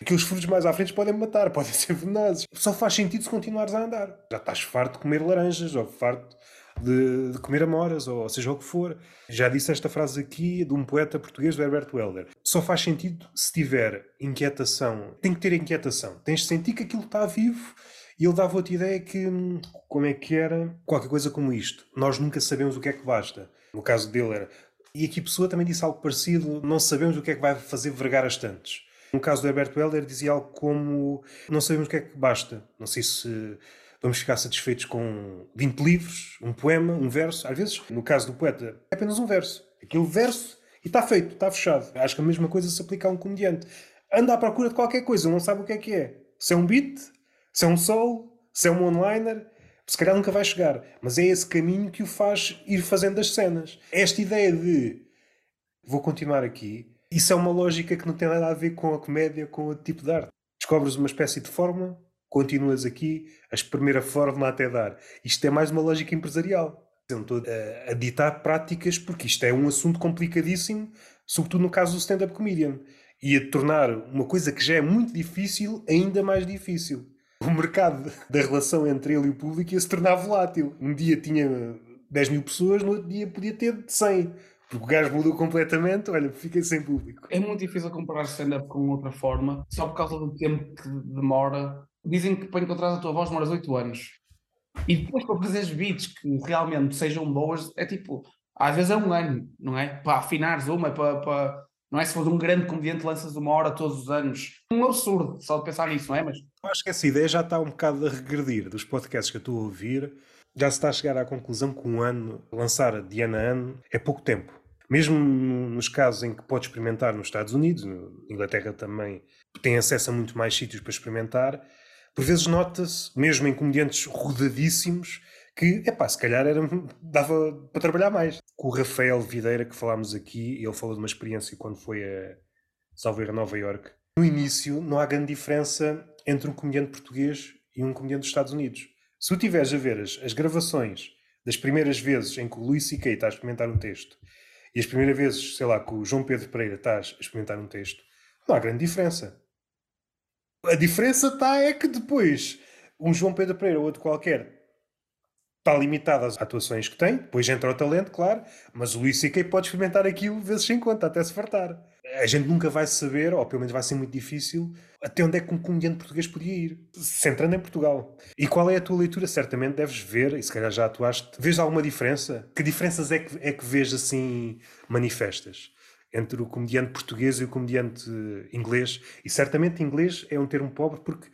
Aqueles frutos mais à frente podem matar, podem ser venenosos. Só faz sentido se continuares a andar. Já estás farto de comer laranjas ou farto de, de, comer amoras, ou seja o que for. Já disse esta frase aqui de um poeta português, Herbert Welder. Só faz sentido se tiver inquietação. Tem que ter inquietação. Tens de sentir que aquilo está vivo. E ele dava outra ideia que, hum, como é que era, qualquer coisa como isto. Nós nunca sabemos o que é que basta. No caso dele era. E aqui pessoa também disse algo parecido, não sabemos o que é que vai fazer vergar as tantas. No caso do Herbert Welder dizia algo como não sabemos o que é que basta. Não sei se vamos ficar satisfeitos com 20 livros, um poema, um verso. Às vezes, no caso do poeta, é apenas um verso. Aquele verso e está feito, está fechado. Acho que a mesma coisa se aplica a um comediante. Anda à procura de qualquer coisa, não sabe o que é que é. Se é um beat, se é um solo, se é um one-liner, se calhar nunca vai chegar. Mas é esse caminho que o faz ir fazendo as cenas. Esta ideia de vou continuar aqui, isso é uma lógica que não tem nada a ver com a comédia, com o tipo de arte. Descobres uma espécie de fórmula, continuas aqui a espremer a fórmula até dar. Isto é mais uma lógica empresarial. Eu não estou a, a ditar práticas porque isto é um assunto complicadíssimo, sobretudo no caso do stand-up comedian. E a tornar uma coisa que já é muito difícil ainda mais difícil. O mercado da relação entre ele e o público ia se tornar volátil. Um dia tinha 10 mil pessoas, no outro dia podia ter 100. Porque o gajo mudou completamente, olha, fiquei sem público. É muito difícil comparar stand-up com outra forma, só por causa do tempo que demora dizem que para encontrar a tua voz demoras 8 anos. E depois para fazer as beats que realmente sejam boas, é tipo, às vezes é um ano, não é? Para afinares uma, para, para não é? Se for um grande comediante, lanças uma hora todos os anos. Um absurdo, só de pensar nisso, não é? Mas... Eu acho que essa ideia já está um bocado a regredir dos podcasts que eu estou a ouvir. Já se está a chegar à conclusão que um ano, lançar de ano a ano, é pouco tempo. Mesmo nos casos em que pode experimentar nos Estados Unidos, na Inglaterra também tem acesso a muito mais sítios para experimentar, por vezes nota-se, mesmo em comediantes rodadíssimos, que, epá, se calhar era, dava para trabalhar mais. Com o Rafael Videira, que falámos aqui, ele falou de uma experiência quando foi a Salveira Nova York. No início, não há grande diferença entre um comediante português e um comediante dos Estados Unidos. Se tu tiveres a ver as, as gravações das primeiras vezes em que o Luís C.K. está a experimentar um texto e as primeiras vezes, sei lá, que o João Pedro Pereira está a experimentar um texto, não há grande diferença. A diferença está é que depois um João Pedro Pereira ou outro qualquer está limitado às atuações que tem, depois entra o talento, claro, mas o Luís C.K. pode experimentar aquilo vezes sem conta, até se fartar. A gente nunca vai saber, ou pelo menos vai ser muito difícil, até onde é que um comediante português podia ir, centrando em Portugal. E qual é a tua leitura? Certamente deves ver, e se calhar já atuaste, vês alguma diferença? Que diferenças é que, é que vês assim manifestas? entre o comediante português e o comediante inglês. E certamente inglês é um termo pobre porque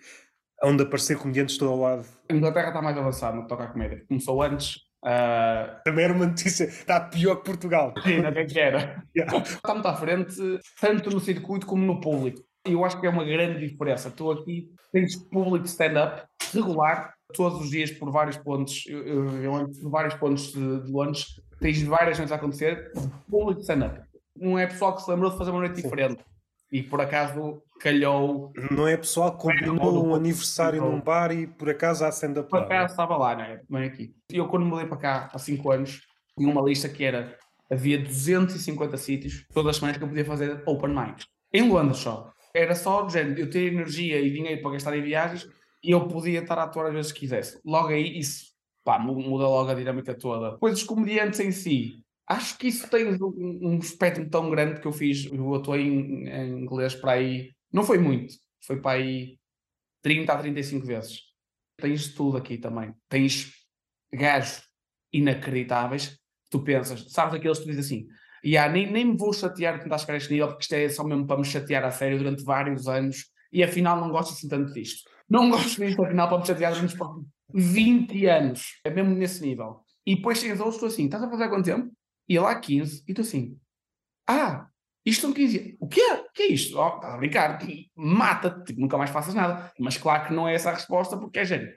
onde aparecer comediantes todo ao lado. A Inglaterra está mais avançada no que toca à comédia. Começou antes. Uh... Também era uma notícia, está pior que Portugal. Sim, bem que era. Yeah. Está muito à frente, tanto no circuito como no público. E eu acho que é uma grande diferença. Tu aqui tens público stand-up regular, todos os dias por vários pontos, eu, eu, eu, por vários pontos de, de Londres, tens várias coisas a acontecer, público stand-up não é pessoal que se lembrou de fazer uma noite Sim. diferente. E por acaso calhou. Não é pessoal que combinou um aniversário num bar e por acaso há stand-up Por acaso estava lá, não é? Bem aqui. E eu, quando mudei para cá há 5 anos, tinha uma lista que era. Havia 250 sítios, todas as semanas que eu podia fazer open mic. Em Londres só. Era só do género, eu ter energia e dinheiro para gastar em viagens e eu podia estar a atuar às vezes que quisesse. Logo aí, isso pá, muda logo a dinâmica toda. Depois os comediantes em si, acho que isso tem um, um espectro tão grande que eu fiz, eu atuei em, em, inglês para aí, não foi muito, foi para aí 30 a 35 vezes. Tens tudo aqui também. Tens gajos inacreditáveis tu pensas, sabes aqueles que tu dizes assim, yeah, nem, nem me vou chatear de tentar chegar a este nível, porque isto é só mesmo para me chatear a sério durante vários anos e afinal não gosto assim tanto disto. Não gosto disto, afinal, para me chatear durante 20 anos. É mesmo nesse nível. E depois tens outros, assim, estás a fazer há quanto tempo? E lá 15, e tu assim, ah, isto são 15 O quê? O que é isto? Oh, estás a brincar, mata-te, tipo, nunca mais faças nada. Mas claro que não é essa a resposta, porque é género.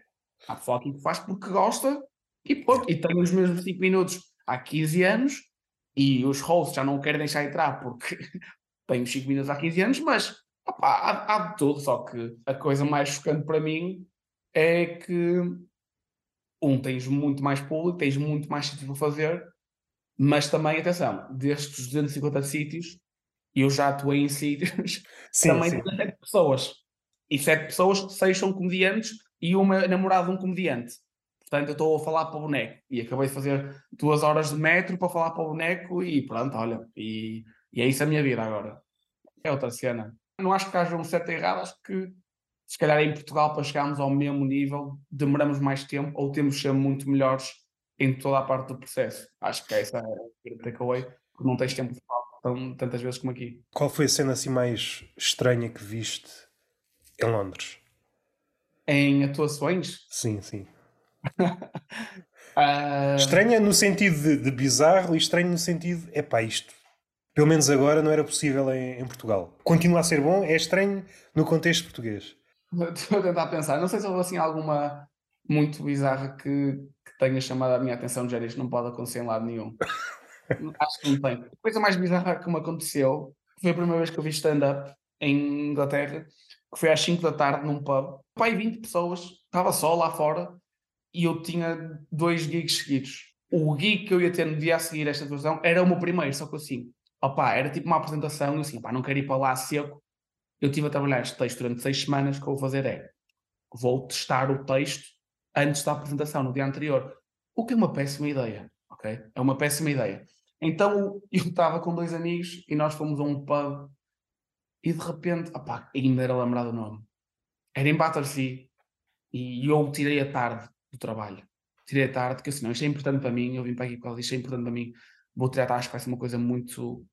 Há pessoal que faz porque gosta e pronto, e tem os mesmos 5 minutos há 15 anos e os hosts já não querem deixar entrar porque tem os 5 minutos há 15 anos, mas opa, há, há de tudo, só que a coisa mais chocante para mim é que um, tens muito mais público, tens muito mais sítio para fazer, mas também, atenção, destes 250 sítios, eu já atuei em sítios, sim, também sim. tem 7 pessoas. E 7 pessoas, 6 são comediantes e uma namorada de um comediante. Portanto, eu estou a falar para o boneco e acabei de fazer duas horas de metro para falar para o boneco e pronto, olha, e, e é isso a minha vida agora. É outra cena. Não acho que haja um certo errado, acho que se calhar em Portugal para chegarmos ao mesmo nível demoramos mais tempo ou temos de ser muito melhores em toda a parte do processo. Acho que essa é a takeaway, porque não tens tempo de falar tão, tantas vezes como aqui. Qual foi a cena assim mais estranha que viste em Londres? Em atuações? Sim, sim uh... Estranha no sentido de, de, bizarro e estranho no sentido, é pá, isto pelo menos agora não era possível em, em, Portugal. Continua a ser bom, é estranho no contexto português. Estou a tentar pensar, não sei se houve assim alguma muito bizarra que tenha chamado a minha atenção, já isto não pode acontecer em lado nenhum. Acho que não tem. A coisa mais bizarra que me aconteceu foi a primeira vez que eu vi stand-up em Inglaterra, que foi às 5 da tarde num pub. Pai, 20 pessoas, estava só lá fora, e eu tinha dois gigs seguidos. O gig que eu ia ter no dia a seguir esta atuação era o meu primeiro, só que assim, opá, era tipo uma apresentação, e assim, opá, não quero ir para lá seco. Eu estive a trabalhar este texto durante seis semanas, que eu vou fazer é, vou testar o texto antes da apresentação, no dia anterior. O que é uma péssima ideia, ok? É uma péssima ideia. Então eu estava com dois amigos e nós fomos a um pub e de repente, opá, ainda era lembrado o nome. Era em Battersea e eu tirei a tarde do trabalho. Tirei a tarde, porque assim, não, isto é importante para mim, eu vim para aqui porque isto é importante para mim, vou tirar a tarde, vai ser uma coisa muito.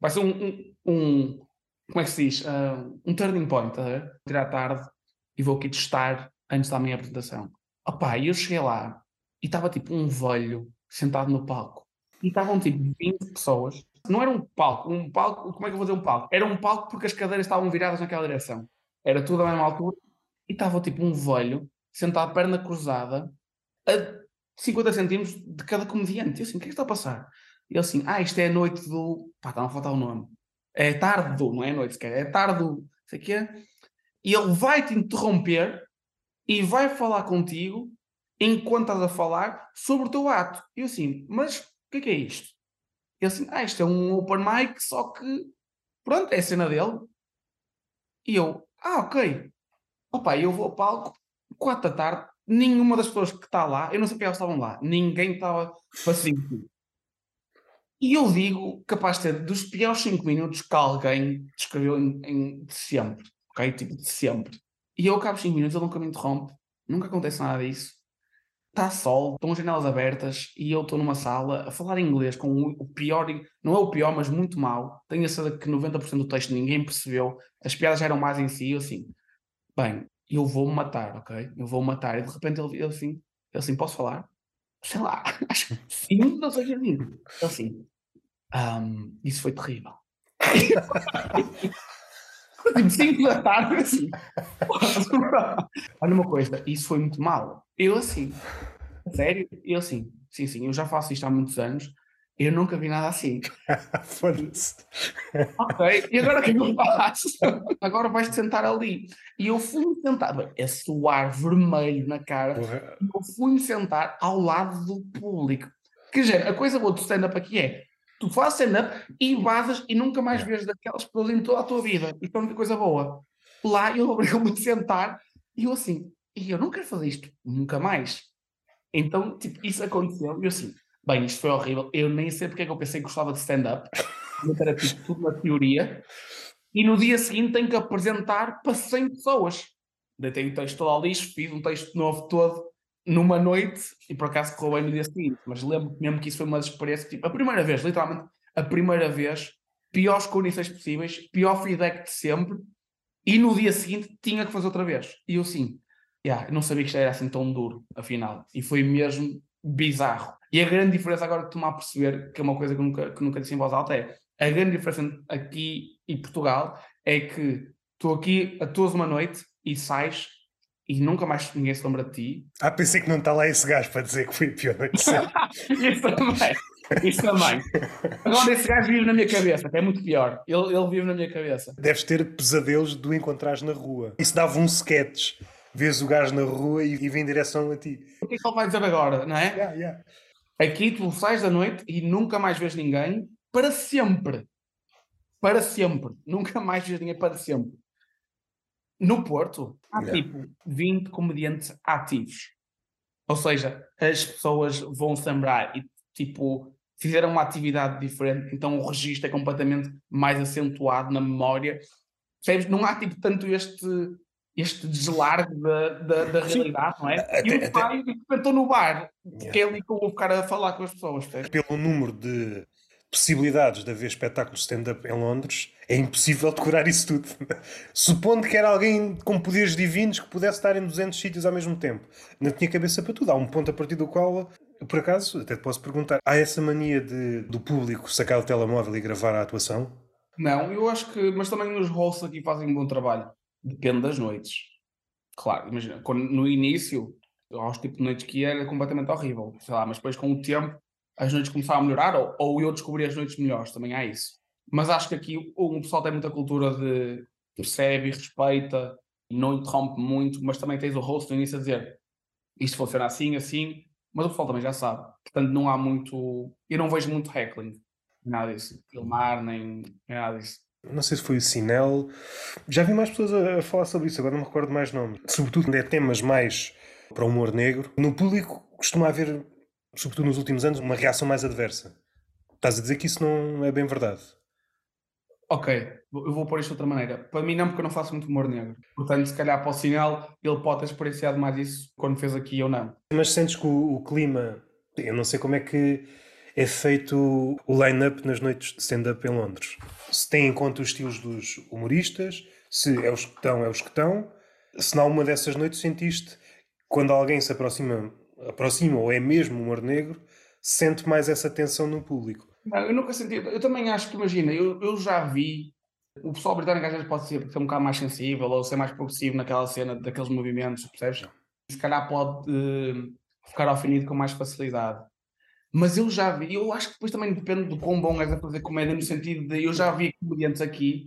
Vai ser um. um, um como é que se diz? Uh, um turning point, tá a Tirar a tarde e vou aqui testar antes da minha apresentação. Opá, eu cheguei lá e estava tipo um velho sentado no palco. E estavam tipo 20 pessoas. Não era um palco, um palco, como é que eu vou dizer um palco? Era um palco porque as cadeiras estavam viradas naquela direção. Era tudo à mesma altura. E estava tipo um velho sentado, perna cruzada, a 50 centímetros de cada comediante. Eu assim, o que é que está a passar? E ele assim, ah, isto é a noite do. Pá, está a faltar o nome. É tarde do, não é noite sequer, é tarde do. Sei que é. E ele vai te interromper e vai falar contigo enquanto estás a falar sobre o teu ato. E eu assim, mas o que é que é isto? Ele assim, ah, isto é um open mic, só que pronto, é a cena dele. E eu, ah, ok. Opa, eu vou ao palco, quatro da tarde, nenhuma das pessoas que está lá, eu não sei quem elas estavam lá, ninguém estava pacífico. E eu digo, capaz de ser dos piores 5 minutos que alguém descreveu em, em, de sempre, ok? Tipo, de sempre. E eu acabo 5 minutos, ele nunca me interrompe, nunca acontece nada disso. Está sol, estão as janelas abertas e eu estou numa sala a falar inglês com o pior, não é o pior, mas muito mal. Tenho a certeza que 90% do texto ninguém percebeu, as piadas eram mais em si, eu assim, bem, eu vou matar, ok? Eu vou matar. E de repente ele, ele assim, ele assim, posso falar? Sei lá, acho que sim, não sei o eu digo. Ele assim, um, isso foi terrível. tipo, 5 da tarde, assim. Olha uma coisa, isso foi muito mal. Eu assim, sério? Eu assim, sim, sim, eu já faço isto há muitos anos Eu nunca vi nada assim. Foda-se. ok, e agora o que é que eu faço? agora vais-te sentar ali. E eu fui-me sentar, é suar vermelho na cara, eu fui-me sentar ao lado do público. Quer dizer, a coisa boa do stand-up aqui é, tu fazes stand-up e vazas e nunca mais vês daquelas pessoas em toda a tua vida. E é uma coisa boa. Lá eu obrigo-me a sentar e eu assim, e eu não quero fazer isto nunca mais. Então, tipo, isso aconteceu e eu assim, bem, isto foi horrível. Eu nem sei porque é que eu pensei que gostava de stand-up. Era tipo tudo uma teoria. E no dia seguinte tenho que apresentar para 100 pessoas. Deitei o texto todo ao lixo, fiz um texto novo todo numa noite e por acaso correu bem no dia seguinte. Mas lembro mesmo que isso foi uma experiência, tipo, a primeira vez, literalmente, a primeira vez, piores condições possíveis, pior feedback de sempre. E no dia seguinte tinha que fazer outra vez. E eu assim, yeah, não sabia que isto era assim tão duro, afinal. E foi mesmo bizarro. E a grande diferença agora de tomar a perceber, que é uma coisa que nunca, que nunca disse em voz alta, é a grande diferença aqui e Portugal é que estou aqui a todos uma noite e sais e nunca mais ninguém se lembra de ti. Ah, pensei que não está lá esse gajo para dizer que foi a pior noite. Isso também. Isso também. Agora esse gajo vive na minha cabeça, que é muito pior. Ele, ele vive na minha cabeça. Deves ter pesadelos de o encontrares na rua. Isso dava um sketch. Vês o gajo na rua e, e vem em direção a ti. O que é que ele vai dizer agora, não é? Yeah, yeah. Aqui tu sais da noite e nunca mais vês ninguém para sempre. Para sempre. Nunca mais vês ninguém para sempre. No Porto, há Yeah. tipo 20 comediantes ativos. Ou seja, as pessoas vão se lembrar e tipo fizeram uma atividade diferente, então o registro é completamente mais acentuado na memória. Percebes? Não há tipo tanto este, este deslargue da, da, da Sim. realidade, não é? Até- e até- pai, estou no bar, Yeah. que é ali que eu vou ficar a falar com as pessoas, percebes? Pelo número de possibilidades de haver espetáculos de stand-up em Londres, é impossível decorar isso tudo. Supondo que era alguém com poderes divinos que pudesse estar em 200 sítios ao mesmo tempo. Não tinha cabeça para tudo. Há um ponto a partir do qual, por acaso, até te posso perguntar, há essa mania de, do público sacar o telemóvel e gravar a atuação? Não, eu acho que, mas também os hosts aqui fazem um bom trabalho. Depende das noites. Claro, imagina, quando, no início, aos tipos de noites que era completamente horrível, sei lá, mas depois com o tempo as noites começaram a melhorar, ou, ou eu descobri as noites melhores, também há isso. Mas acho que aqui o, o pessoal tem muita cultura de percebe e respeita, e não interrompe muito, mas também tens o host no início a dizer isto funciona assim, assim, mas o pessoal também já sabe. Portanto, não há muito. Eu não vejo muito heckling, nada disso. Filmar, nem, nada disso. Não sei se foi o Sinel. Já vi mais pessoas a, falar sobre isso, agora não me recordo mais nomes. Sobretudo quando é temas mais para o humor negro. No público costuma haver, sobretudo nos últimos anos, uma reação mais adversa. Estás a dizer que isso não é bem verdade. Ok, eu vou pôr isto de outra maneira. Para mim não, porque eu não faço muito humor negro. Portanto, se calhar para o sinal, ele pode ter experienciado mais isso quando fez aqui ou não. Mas sentes que o, o clima. Eu não sei como é que é feito o line-up nas noites de stand-up em Londres. Se tem em conta os estilos dos humoristas, se é os que estão, é os que estão. Se não uma dessas noites sentiste, quando alguém se aproxima, aproxima ou é mesmo humor negro, sente mais essa tensão no público. Não, eu nunca senti. Eu também acho que, imagina, eu, eu já vi. O pessoal britânico às vezes pode ser, ser um bocado mais sensível ou ser mais progressivo naquela cena daqueles movimentos, percebes? Se calhar pode eh, ficar ofendido com mais facilidade. Mas eu já vi, eu acho que depois também depende do quão bom és a fazer comédia, no sentido de eu já vi comediantes aqui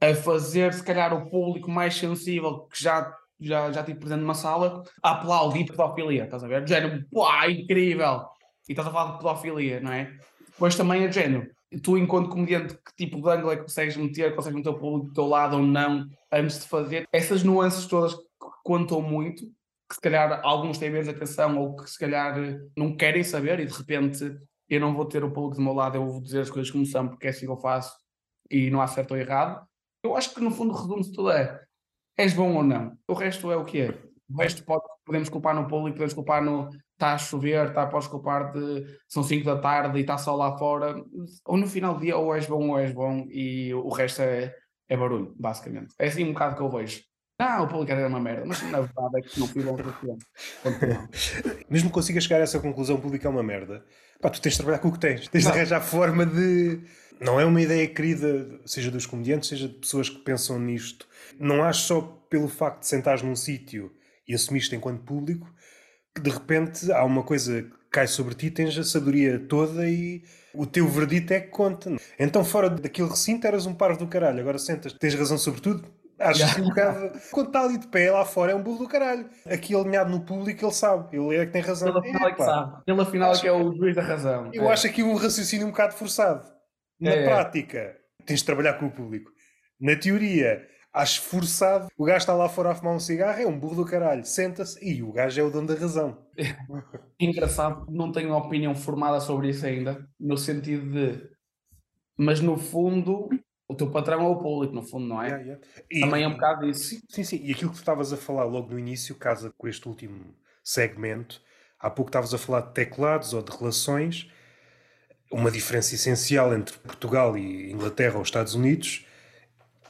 a fazer, se calhar, o público mais sensível que já, já, já tive presente numa sala a aplaudir pedofilia, estás a ver? Do género, pá, incrível! E estás a falar de pedofilia, não é? Depois também é de género. Tu, enquanto comediante, que tipo de ângulo é que consegues meter, consegues meter o público do teu lado ou não, antes de fazer? Essas nuances todas que contam muito, que se calhar alguns têm menos atenção ou que se calhar não querem saber e de repente eu não vou ter o público do meu lado, eu vou dizer as coisas como são porque é assim que eu faço e não há certo ou errado. Eu acho que no fundo resume-se tudo é és bom ou não. O resto é o que é. O resto pode, podemos culpar no público, podemos culpar no está a chover, está podes culpar de são 5 da tarde e está só lá fora. Ou no final do dia ou és bom ou és bom e o resto é, é barulho, basicamente. É assim um bocado que eu vejo. Não, o público era uma merda, mas na verdade é que não fui bom. Mesmo que consigas chegar a essa conclusão, o público é uma merda. Pá, tu tens de trabalhar com o que tens. Tens de Não. arranjar forma de. Não é uma ideia querida, seja dos comediantes, seja de pessoas que pensam nisto. Não acho só pelo facto de sentares num sítio e assumiste enquanto público que de repente há uma coisa cai sobre ti, tens a sabedoria toda e o teu verdito é que conta. Então, fora daquele recinto, eras um parvo do caralho. Agora sentas, tens razão sobre tudo. Acho yeah. um bocado. Quando está ali de pé lá fora, é um burro do caralho. Aqui alinhado no público, ele sabe. Ele é que tem razão. Ele afinal é que sabe. Ele afinal é que é o juiz da razão. Eu é. acho aqui um raciocínio um bocado forçado. Na é. prática, tens de trabalhar com o público. Na teoria, acho forçado. O gajo está lá fora a fumar um cigarro, é um burro do caralho. Senta-se e o gajo é o dono da razão. Engraçado, não tenho uma opinião formada sobre isso ainda, no sentido de. Mas no fundo, o teu patrão é o público, no fundo, não é? Yeah, yeah. E, Também é um bocado isso. Sim, sim, sim. E aquilo que tu estavas a falar logo no início, casa com este último segmento, há pouco estavas a falar de teclados ou de relações. Uma diferença essencial entre Portugal e Inglaterra ou Estados Unidos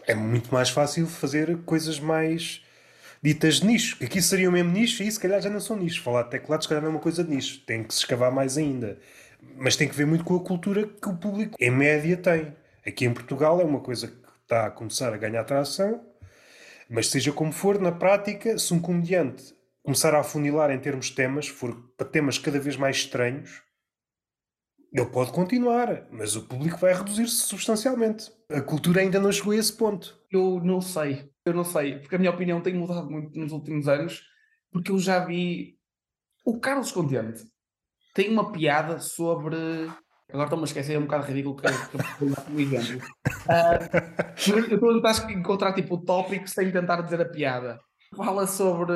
é muito mais fácil fazer coisas mais ditas de nicho. Aqui seria o mesmo nicho e se calhar já não são nicho. Falar de teclados, se calhar não é uma coisa de nicho. Tem que se escavar mais ainda. Mas tem que ver muito com a cultura que o público, em média, tem. Aqui em Portugal é uma coisa que está a começar a ganhar atração, mas seja como for, na prática, se um comediante começar a afunilar em termos de temas, for para temas cada vez mais estranhos, ele pode continuar, mas o público vai reduzir-se substancialmente. A cultura ainda não chegou a esse ponto. Eu não sei, eu não sei, porque a minha opinião tem mudado muito nos últimos anos, porque eu já vi. O Carlos Contente tem uma piada sobre. Agora estou-me a esquecer, é um bocado ridículo que, que um exemplo. Uh, eu estou a tentar encontrar tipo o tópico sem tentar dizer a piada. Fala sobre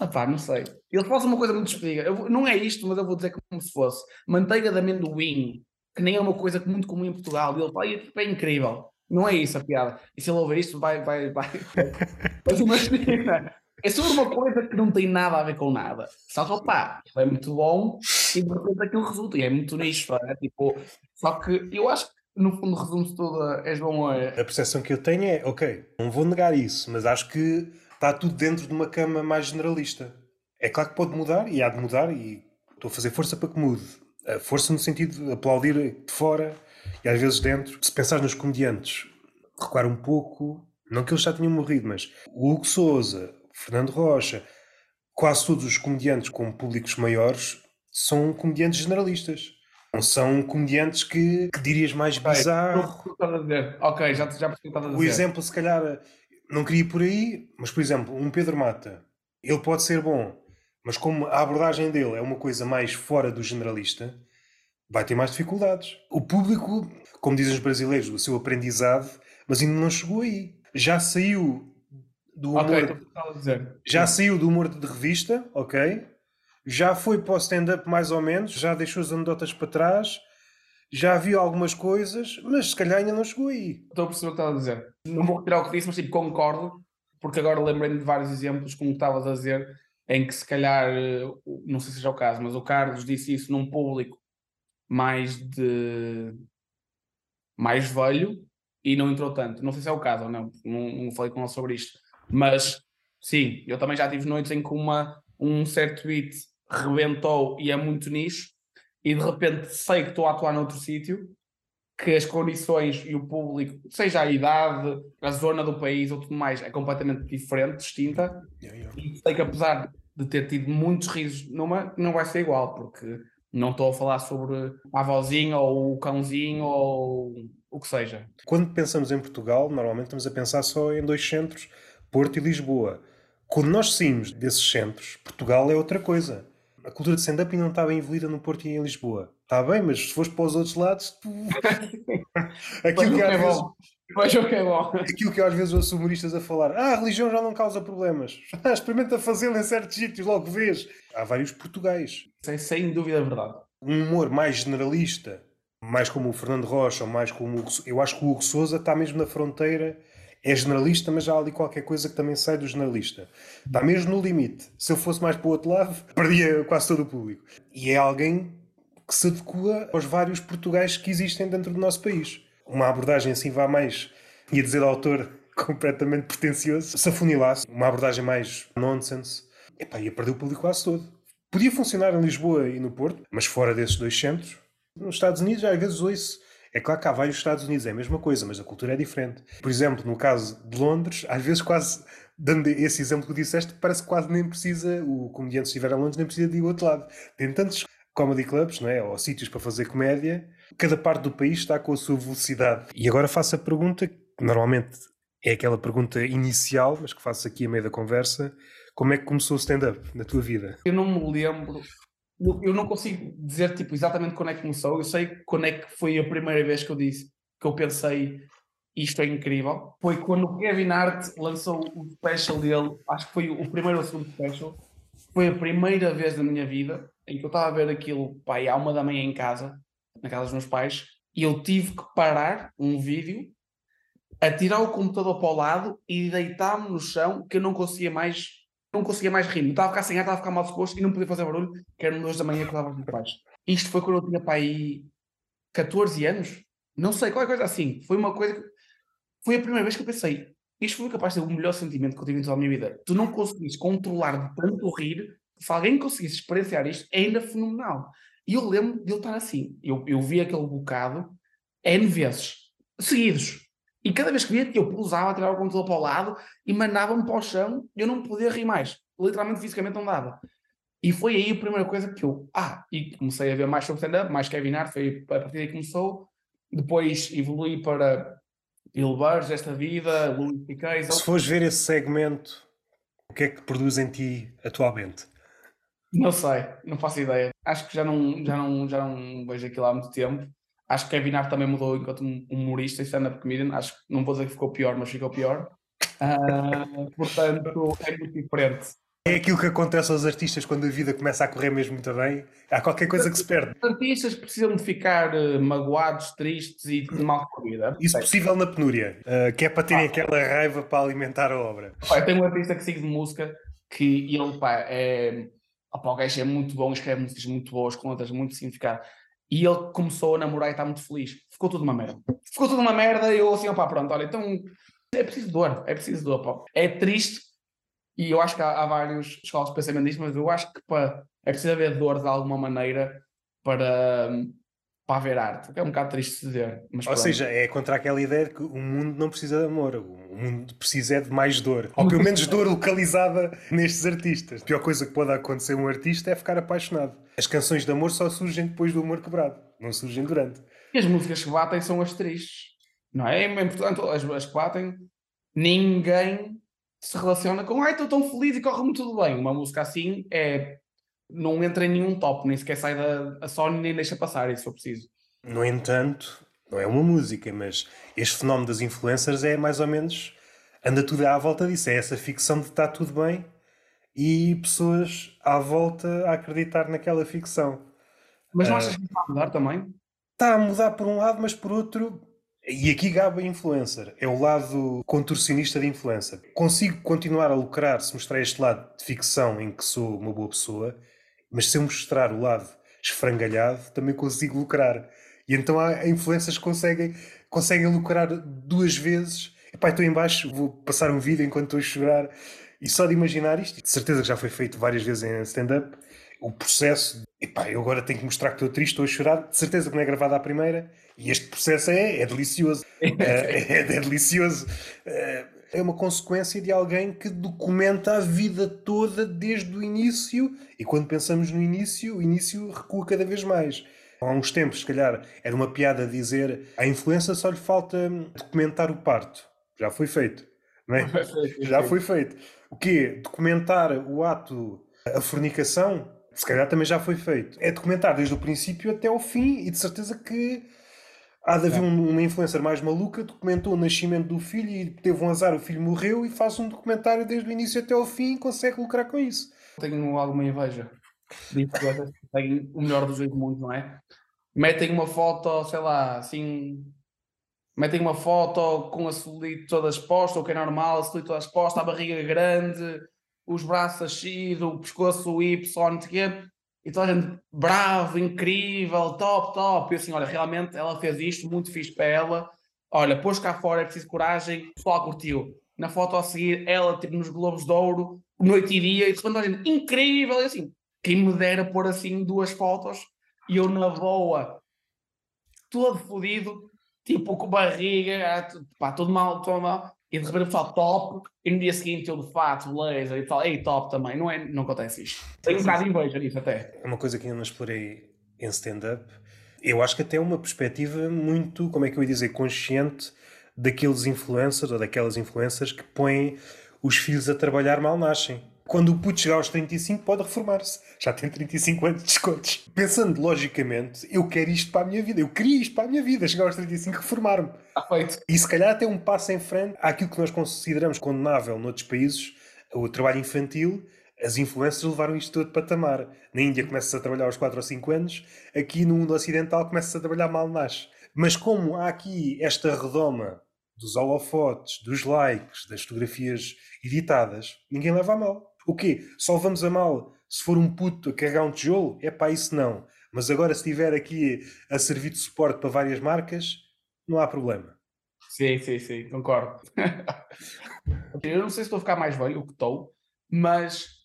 ah pá, não sei. Ele faz uma coisa muito espiga. não é isto, mas eu vou dizer como se fosse. Manteiga de amendoim, que nem é uma coisa muito comum em Portugal. E ele fala, é incrível. Não é isso a piada. E se ele ouvir isto, vai, vai, vai. mas imagina, é sobre uma coisa que não tem nada a ver com nada. Só que, pá, ele é muito bom e de repente aquilo resulta. E é muito nicho, é? Tipo, só que eu acho que no fundo resume-se tudo és bom a... A percepção que eu tenho é, ok, não vou negar isso, mas acho que está tudo dentro de uma cama mais generalista. É claro que pode mudar e há de mudar e estou a fazer força para que mude. A força no sentido de aplaudir de fora e às vezes dentro. Se pensar nos comediantes, recuar um pouco, não que eles já tenham morrido, mas o Hugo Souza, Fernando Rocha, quase todos os comediantes com públicos maiores são comediantes generalistas. Não são comediantes que, que dirias mais bizarro. Ok, já, já percebi o que a dizer. O exemplo, se calhar, não queria ir por aí, mas por exemplo, um Pedro Mata, ele pode ser bom, mas como a abordagem dele é uma coisa mais fora do generalista, vai ter mais dificuldades. O público, como dizem os brasileiros, o seu aprendizado, mas ainda não chegou aí. Já saiu do humor. Okay, já saiu do humor de revista, ok? Já foi para o stand-up mais ou menos, já deixou as anedotas para trás já viu algumas coisas, mas se calhar ainda não chegou aí. Estou a perceber o que estava a dizer. Não vou retirar o que disse, mas tipo, concordo, porque agora lembrei-me de vários exemplos, como estavas a dizer, em que se calhar, eh, não sei se seja o caso, mas o Carlos disse isso num público mais de mais velho e não entrou tanto. Não sei se é o caso ou não, não, não falei com ele sobre isto. Mas sim, eu também já tive noites em que uma, um certo beat rebentou e é muito nicho, e de repente sei que estou a atuar noutro sítio, que as condições e o público, seja a idade, a zona do país ou tudo mais, é completamente diferente, distinta. Yeah, yeah. E sei que apesar de ter tido muitos risos numa, não vai ser igual, porque não estou a falar sobre a avózinha ou o cãozinho ou o que seja. Quando pensamos em Portugal, normalmente estamos a pensar só em dois centros, Porto e Lisboa. Quando nós saímos desses centros, Portugal é outra coisa a cultura de stand-up ainda não está bem evoluída no Porto e em Lisboa. Está bem, mas se fores para os outros lados, tu... aquilo, que às é vezes... que é bom. aquilo que às vezes ouço humoristas a falar, ah, a religião já não causa problemas. Experimenta fazê-lo em certos sítios, logo vês. Há vários portugais. Sem, sem dúvida verdade. Um humor mais generalista, mais como o Fernando Rocha, ou mais como o... Eu acho que o Hugo Souza está mesmo na fronteira é generalista, mas há ali qualquer coisa que também sai do generalista. Está mesmo no limite. Se eu fosse mais para o outro lado, perdia quase todo o público. E é alguém que se adequa aos vários portugueses que existem dentro do nosso país. Uma abordagem assim vá mais, ia dizer autor completamente pretencioso, se afunilasse, uma abordagem mais nonsense, epá, ia perder o público quase todo. Podia funcionar em Lisboa e no Porto, mas fora desses dois centros. Nos Estados Unidos, às vezes ouço É claro que há vários Estados Unidos, é a mesma coisa, mas a cultura é diferente. Por exemplo, no caso de Londres, às vezes quase, dando esse exemplo que disseste, parece que quase nem precisa, o comediante se estiver a Londres nem precisa de ir ao outro lado. Tem tantos comedy clubs, não é? ou sítios para fazer comédia, cada parte do país está com a sua velocidade. E agora faço a pergunta, que normalmente é aquela pergunta inicial, mas que faço aqui a meio da conversa, como é que começou o stand-up na tua vida? Eu não me lembro eu não consigo dizer tipo, exatamente quando é que começou, eu sei quando é que foi a primeira vez que eu disse que eu pensei isto é incrível. Foi quando o Kevin Hart lançou o special dele, acho que foi o primeiro ou segundo special. Foi a primeira vez da minha vida em que eu estava a ver aquilo, pai, à uma da manhã em casa, na casa dos meus pais, e eu tive que parar um vídeo, atirar o computador para o lado e deitar-me no chão que eu não conseguia mais não conseguia mais rir, estava a ficar sem ar, estava a ficar mal disposto e não podia fazer barulho, que eram duas da manhã que estava meus pais. Isto foi quando eu tinha para aí 14 anos, não sei, qualquer coisa assim. Foi uma coisa que. Foi a primeira vez que eu pensei, isto foi capaz de ser o melhor sentimento que eu tive em toda a minha vida. Tu não conseguiste controlar de tanto rir, se alguém conseguisse experienciar isto, é ainda fenomenal. E eu lembro de ele estar assim. Eu, eu vi aquele bocado N vezes, seguidos. E cada vez que via, eu pousava, tirava o computador para o lado e mandava-me para o chão e eu não podia rir mais. Literalmente, fisicamente, não dava. E foi aí a primeira coisa que eu. Ah, e comecei a ver mais sobre stand-up, mais Kevin Hart, foi a partir daí que começou. Depois evolui para Bill Burrs, esta vida, Louis C.K. Se fores ver esse segmento, o que é que produz em ti atualmente? Não sei, não faço ideia. Acho que já não, já não, já não vejo aquilo há muito tempo. Acho que Kevin Hart também mudou enquanto humorista e stand-up comedian. Acho que não vou dizer que ficou pior, mas ficou pior. Uh, portanto, é muito diferente. É aquilo que acontece aos artistas quando a vida começa a correr mesmo muito bem. Há qualquer coisa que se perde. Os artistas precisam de ficar uh, magoados, tristes e de mal com a vida. Isso possível na penúria, uh, que é para terem ah. aquela raiva para alimentar a obra. Eu tenho um artista que sigo de música que ele pá, é. Opa, o gajo é muito bom, escreve músicas muito boas, com letras muito significadas. E ele começou a namorar e está muito feliz. Ficou tudo uma merda. Ficou tudo uma merda e eu assim, opá, pronto, olha, então é preciso dor, é preciso dor, pá. É triste e eu acho que há, há vários escolas de pensamento disto, mas eu acho que pá, é preciso haver dor de alguma maneira para, para haver arte. É um bocado triste dizer. Mas Ou seja, é contra aquela ideia de que o mundo não precisa de amor, o mundo precisa é de mais dor. Ou pelo menos dor localizada nestes artistas. A pior coisa que pode acontecer a um artista é ficar apaixonado. As canções de amor só surgem depois do amor quebrado, não surgem durante. E as músicas que batem são as tristes. Não é? É importante, as, as que batem, ninguém se relaciona com ai, estou tão feliz e corre-me tudo bem. Uma música assim é não entra em nenhum top, nem sequer sai da a Sony nem deixa passar, isso for preciso. No entanto, não é uma música, mas este fenómeno das influencers é mais ou menos anda tudo à volta disso, é essa ficção de estar tudo bem e pessoas à volta a acreditar naquela ficção. Mas não achas que está a mudar também? Está a mudar por um lado, mas por outro. E aqui gaba a influencer. É o lado contorcionista de influencer. Consigo continuar a lucrar se mostrar este lado de ficção em que sou uma boa pessoa mas se eu mostrar o lado esfrangalhado, também consigo lucrar. E então há influências que conseguem, conseguem lucrar duas vezes. Epá, estou em baixo, vou passar um vídeo enquanto estou a chorar. E só de imaginar isto, de certeza que já foi feito várias vezes em stand-up, o processo, epá, eu agora tenho que mostrar que estou triste, estou a chorar, de certeza que não é gravado à primeira, e este processo é, é delicioso. é, é, delicioso. É, é uma consequência de alguém que documenta a vida toda desde o início. E quando pensamos no início, o início recua cada vez mais. Há uns tempos, se calhar, era uma piada dizer à influência só lhe falta documentar o parto. Já foi feito. Não é? Já foi feito. O quê? Documentar o ato, a fornicação, se calhar também já foi feito. É documentar desde o princípio até ao fim e de certeza que Há de haver um, uma influencer mais maluca, documentou o nascimento do filho e teve um azar, o filho morreu e faz um documentário desde o início até ao fim e consegue lucrar com isso. Tenho alguma inveja influencers que têm o melhor dos dois mundos, não é? Metem uma foto, sei lá, assim. Metem uma foto com a celulite toda exposta, o que é normal, a celulite toda exposta, a barriga grande, os braços ascidos, o pescoço Y, não sei e toda a gente, bravo, incrível, top, top. E assim, olha, realmente ela fez isto, muito fixe para ela. Olha, pôs cá fora, é preciso coragem. O pessoal curtiu. Na foto a seguir, ela, tipo, nos Globos de Ouro, noite e dia, e de repente, gente, incrível. E assim, quem me dera pôr assim duas fotos e eu na boa todo fodido, tipo com barriga, ah, pá, todo mal, todo mal, e de repente falo top, e no dia seguinte eu de fato, blazer, e falo, ei, top também, não, é, não acontece isto. Tenho um bocado de inveja nisso até. É uma coisa que eu não explorei em stand-up. Eu acho que até uma perspectiva muito, como é que eu ia dizer, consciente daqueles influencers ou daquelas influências que põem os filhos a trabalhar mal nascem. Quando o puto chegar aos 35 pode reformar-se. Já tem 35 anos de descontos. Pensando logicamente, eu quero isto para a minha vida. Eu queria isto para a minha vida. Chegar aos 35 reformar-me. Feito. E se calhar até um passo em frente àquilo que nós consideramos condenável noutros países, o trabalho infantil, as influências levaram isto todo para patamar. Na Índia começa-se a trabalhar aos 4 ou 5 anos, aqui no mundo ocidental começa-se a trabalhar mal nasce. Mas como há aqui esta redoma dos holofotes, dos likes, das fotografias editadas, ninguém leva a mal. O quê? Só vamos a mal se for um puto a carregar um tijolo? É pá, isso não. Mas agora, se estiver aqui a servir de suporte para várias marcas, não há problema. Sim, sim, sim, concordo. eu não sei se estou a ficar mais velho, o que estou, mas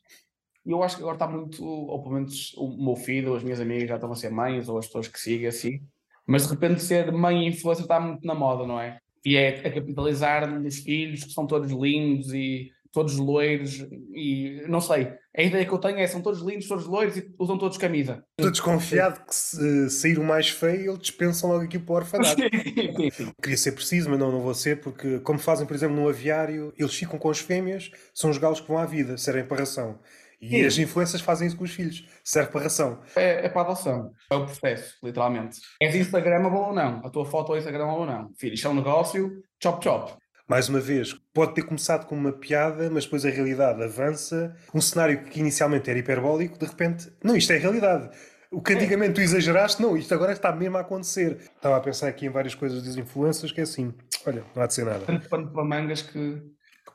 eu acho que agora está muito, ou pelo menos o meu filho, ou as minhas amigas já estão a ser mães, ou as pessoas que sigam assim, mas de repente ser mãe e influencer está muito na moda, não é? E é a capitalizar nos filhos que são todos lindos e todos loiros e não sei. A ideia que eu tenho é são todos lindos, todos loiros e usam todos camisa. Estou desconfiado que se sair o mais feio, eles dispensam logo aqui para o orfanato. Queria ser preciso, mas não, não vou ser, porque como fazem, por exemplo, no aviário, eles ficam com as fêmeas, são os galos que vão à vida, servem para ração. E Sim. as influências fazem isso com os filhos. Serve para ração. É, é para adoção. É o processo, literalmente. És Instagramable ou não? A tua foto é Instagramable ou não? Filho, isto é um negócio, chop chop mais uma vez, pode ter começado com uma piada, mas depois a realidade avança. Um cenário que inicialmente era hiperbólico, de repente, não, isto é realidade. O que antigamente tu exageraste, não, isto agora está mesmo a acontecer. Estava a pensar aqui em várias coisas das influências que é assim, olha, não há de ser nada. Tanto pano para mangas que.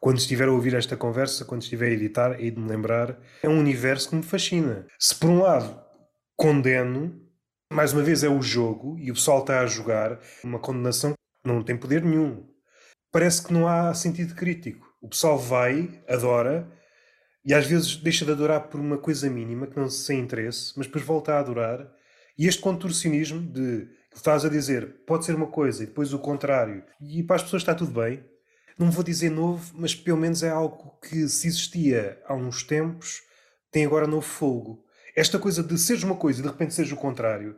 Quando estiver a ouvir esta conversa, quando estiver a editar, e de me lembrar, é um universo que me fascina. Se por um lado condeno, mais uma vez é o jogo e o pessoal está a jogar, uma condenação não tem poder nenhum parece que não há sentido crítico. O pessoal vai, adora, e às vezes deixa de adorar por uma coisa mínima, que não se sem interesse, mas depois volta a adorar. E este contorcionismo de que estás a dizer pode ser uma coisa e depois o contrário, e para as pessoas está tudo bem. Não vou dizer novo, mas pelo menos é algo que se existia há uns tempos, tem agora novo fogo. Esta coisa de seres uma coisa e de repente seres o contrário,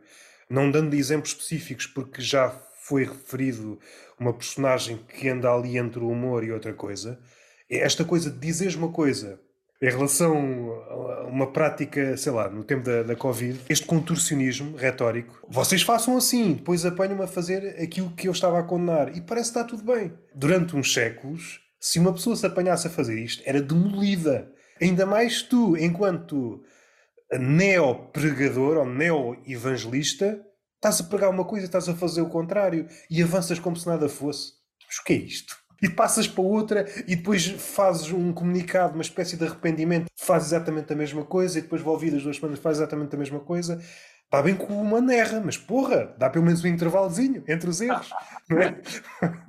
não dando exemplos específicos, porque já foi referido uma personagem que anda ali entre o humor e outra coisa. É esta coisa de dizeres uma coisa em relação a uma prática, sei lá, no tempo da, da Covid, este contorcionismo retórico, vocês façam assim, depois apanham-me a fazer aquilo que eu estava a condenar. E parece que está tudo bem. Durante uns séculos, se uma pessoa se apanhasse a fazer isto, era demolida. Ainda mais tu, enquanto neo-pregador ou neo-evangelista, Estás a pregar uma coisa, estás a fazer o contrário e avanças como se nada fosse. Mas o que é isto? E passas para outra e depois fazes um comunicado, uma espécie de arrependimento, fazes exatamente a mesma coisa e depois volvidas duas semanas fazes exatamente a mesma coisa. Está bem com uma nerra, mas porra, dá pelo menos um intervalozinho entre os erros. Não é?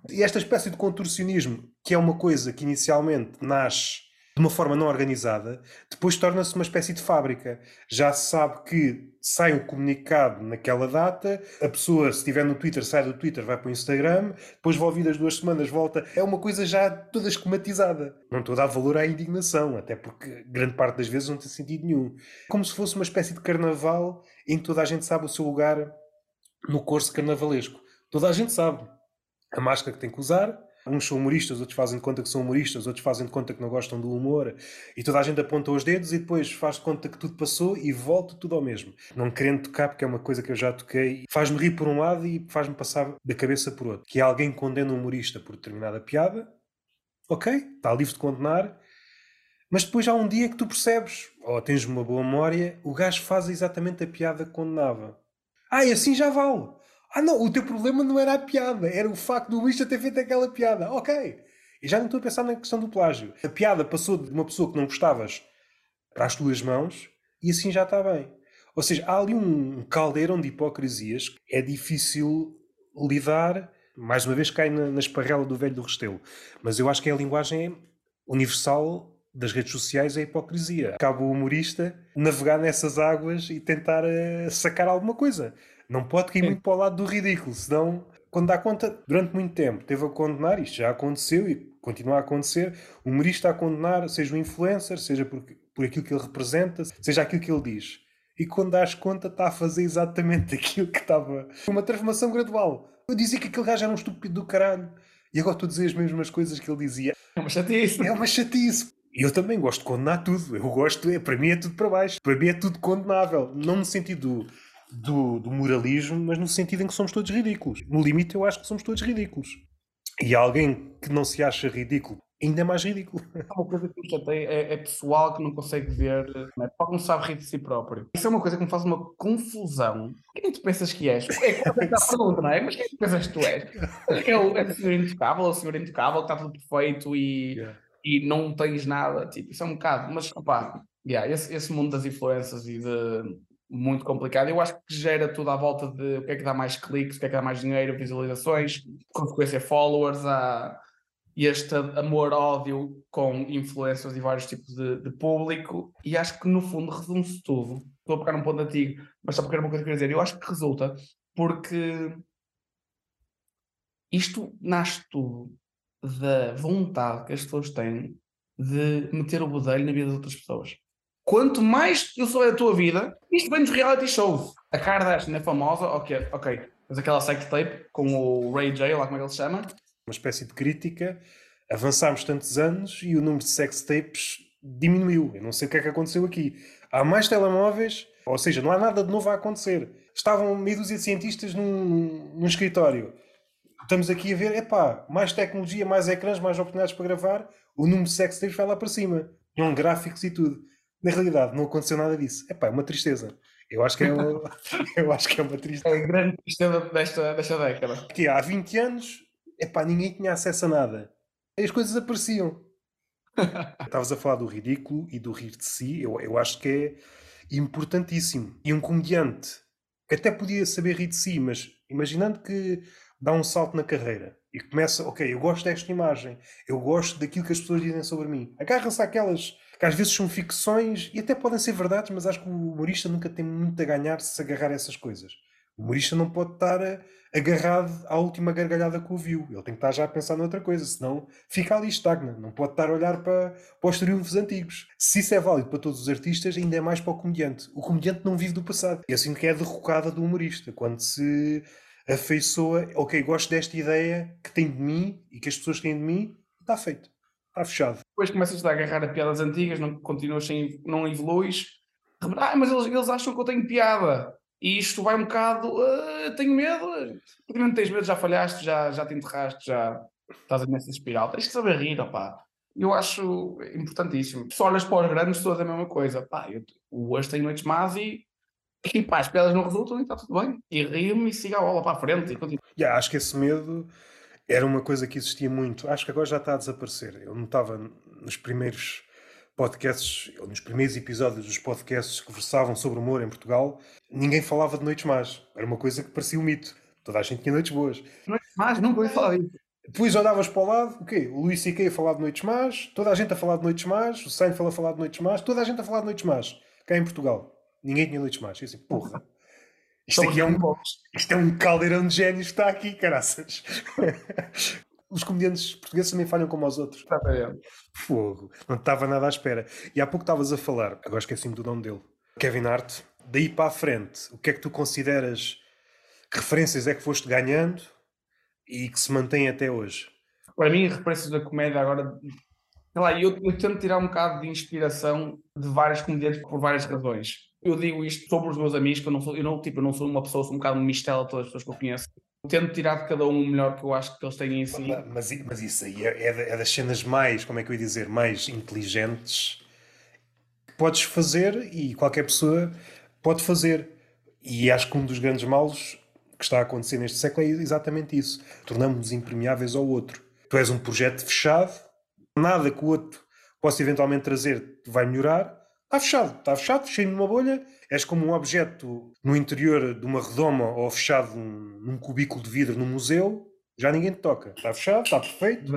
e esta espécie de contorcionismo, que é uma coisa que inicialmente nasce de uma forma não organizada, depois torna-se uma espécie de fábrica. Já se sabe que sai um comunicado naquela data, a pessoa, se estiver no Twitter, sai do Twitter, vai para o Instagram, depois volvida as duas semanas, volta. É uma coisa já toda esquematizada. Não estou a dar valor à indignação, até porque grande parte das vezes não tem sentido nenhum. Como se fosse uma espécie de carnaval em que toda a gente sabe o seu lugar no curso carnavalesco. Toda a gente sabe a máscara que tem que usar, Uns são humoristas, outros fazem de conta que são humoristas, outros fazem de conta que não gostam do humor, e toda a gente aponta os dedos e depois faz de conta que tudo passou e volta tudo ao mesmo. Não querendo tocar, porque é uma coisa que eu já toquei, faz-me rir por um lado e faz-me passar da cabeça por outro. Que alguém condena um humorista por determinada piada, ok, está livre de condenar, mas depois há um dia que tu percebes, ou tens uma boa memória, o gajo faz exatamente a piada que condenava. Ah, e assim já vale. Ah, não, o teu problema não era a piada, era o facto do Luís ter feito aquela piada. Ok. E já não estou a pensar na questão do plágio. A piada passou de uma pessoa que não gostavas para as tuas mãos e assim já está bem. Ou seja, há ali um caldeirão de hipocrisias que é difícil lidar. Mais uma vez cai na, na esparrela do velho do Restelo. Mas eu acho que é a linguagem universal das redes sociais é a hipocrisia. Cabe o humorista navegar nessas águas e tentar uh, sacar alguma coisa Não pode cair muito para o lado do ridículo, senão, quando dá conta, durante muito tempo, teve a condenar, isto já aconteceu e continua a acontecer, o humorista a condenar, seja o influencer, seja por, por aquilo que ele representa, seja aquilo que ele diz. E quando dás conta, está a fazer exatamente aquilo que estava. Uma transformação gradual. Eu dizia que aquele gajo era um estúpido do caralho. E agora estou a dizer as mesmas coisas que ele dizia. É uma chatice. É uma chatice. E eu também gosto de condenar tudo. Eu gosto, é, para mim é tudo para baixo. Para mim é tudo condenável. Não no sentido do, do moralismo, mas no sentido em que somos todos ridículos. No limite, eu acho que somos todos ridículos. E alguém que não se acha ridículo, ainda é mais ridículo. Uma coisa que me chateia é, é pessoal que não consegue ver, não é? Porque não sabe rir de si próprio. Isso é uma coisa que me faz uma confusão. Quem tu pensas que és? É quase a pergunta, não é? Mas quem tu pensas que tu és? É o, é o senhor intocável, o senhor intocável que está tudo perfeito e, yeah. e não tens nada. Tipo, isso é um bocado. Mas, opá, yeah, esse, esse mundo das influências e de muito complicado. Eu acho que gera tudo à volta de o que é que dá mais cliques, o que é que dá mais dinheiro, visualizações, consequência followers, há este amor-ódio com influências e vários tipos de, de, público, e acho que no fundo resume-se tudo. Estou a pegar um ponto antigo, mas só porque era uma coisa que eu queria dizer. Eu acho que resulta porque isto nasce tudo da vontade que as pessoas têm de meter o bodelho na vida das outras pessoas. Quanto mais eu souber da tua vida, isto vem dos reality shows. A Kardashian é famosa, ok, ok. Mas aquela sex tape com o Ray J, lá como é que ele se chama. Uma espécie de crítica. Avançámos tantos anos e o número de sex tapes diminuiu. Eu não sei o que é que aconteceu aqui. Há mais telemóveis, ou seja, não há nada de novo a acontecer. Estavam meio dúzia de cientistas num, num escritório. Estamos aqui a ver, epá, mais tecnologia, mais ecrãs, mais oportunidades para gravar, o número de sex tapes vai lá para cima. Com gráficos e tudo. Na realidade, não aconteceu nada disso. É pá, é uma tristeza. Eu acho que é uma, eu acho que é uma tristeza. É a grande tristeza desta, desta década. Que há 20 anos, é pá, ninguém tinha acesso a nada. As coisas apareciam. Estavas a falar do ridículo e do rir de si. Eu, eu acho que é importantíssimo. E um comediante que até podia saber rir de si, mas imaginando que dá um salto na carreira e começa, ok, eu gosto desta imagem, eu gosto daquilo que as pessoas dizem sobre mim. Agarra-se àquelas que às vezes são ficções e até podem ser verdades, mas acho que o humorista nunca tem muito a ganhar se agarrar a essas coisas. O humorista não pode estar eh, agarrado à última gargalhada que ouviu. Ele tem que estar já a pensar noutra coisa, senão fica ali estagna. Não pode estar a olhar para, para os triunfos antigos. Se isso é válido para todos os artistas, ainda é mais para o comediante. O comediante não vive do passado. E assim que é a derrocada do humorista. Quando se afeiçoa, ok, gosto desta ideia que tem de mim e que as pessoas têm de mim, está feito. Está fechado. Depois começas a agarrar a piadas antigas, não continuas sem, não evoluís. Ah, mas eles, eles acham que eu tenho piada. E isto vai um bocado. Uh, tenho medo. Porque não tens medo, já falhaste, já, já te enterraste, já estás nessa espiral. Tens que saber rir, opá. Eu acho importantíssimo. Se olhas para os grandes, todas a mesma coisa. Pá, eu, hoje tenho noites más e, e pá, as piadas não resultam e está tudo bem. E rio-me e siga a bola para a frente. E Yeah, acho que esse medo era uma coisa que existia muito. Acho que agora já está a desaparecer. Eu notava nos primeiros podcasts, ou nos primeiros episódios dos podcasts que versavam sobre humor em Portugal, ninguém falava de noites más. Era uma coisa que parecia um mito. Toda a gente tinha noites boas. Noites más, nunca ouvi falar disso. Depois olhavas para o lado, o quê? O Luís C.K. a falar de noites más, toda a gente a falar de noites más, o Seinfeld a falar de noites más, toda a gente a falar de noites más. Cá em Portugal. Ninguém tinha noites más. Eu assim, porra. Isto aqui é um, isto é um caldeirão de génios que está aqui, caraças. Os comediantes portugueses também falham como os outros. Está bem. Fogo. Não estava nada à espera. E há pouco estavas a falar, agora esqueci-me do nome dele. Kevin Hart. Daí para a frente, o que é que tu consideras que referências é que foste ganhando e que se mantém até hoje? Para mim, referências da comédia agora sei lá, eu, eu tento tirar um bocado de inspiração de vários comediantes por várias razões. Eu digo isto sobre os meus amigos, que eu não sou, eu não, tipo, eu não sou uma pessoa, sou um bocado mistela todas as pessoas que eu conheço. Tento tirar de cada um o melhor que eu acho que eles têm em si. Mas, mas isso aí é, é, é das cenas mais, como é que eu ia dizer, mais inteligentes que podes fazer e qualquer pessoa pode fazer. E acho que um dos grandes males que está a acontecer neste século é exatamente isso. Tornamos-nos impermeáveis ao outro. Tu és um projeto fechado, nada que o outro possa eventualmente trazer vai melhorar, está fechado, está fechado, fechei numa bolha, és como um objeto no interior de uma redoma ou fechado num, cubículo de vidro num museu, já ninguém te toca. Está fechado, está perfeito,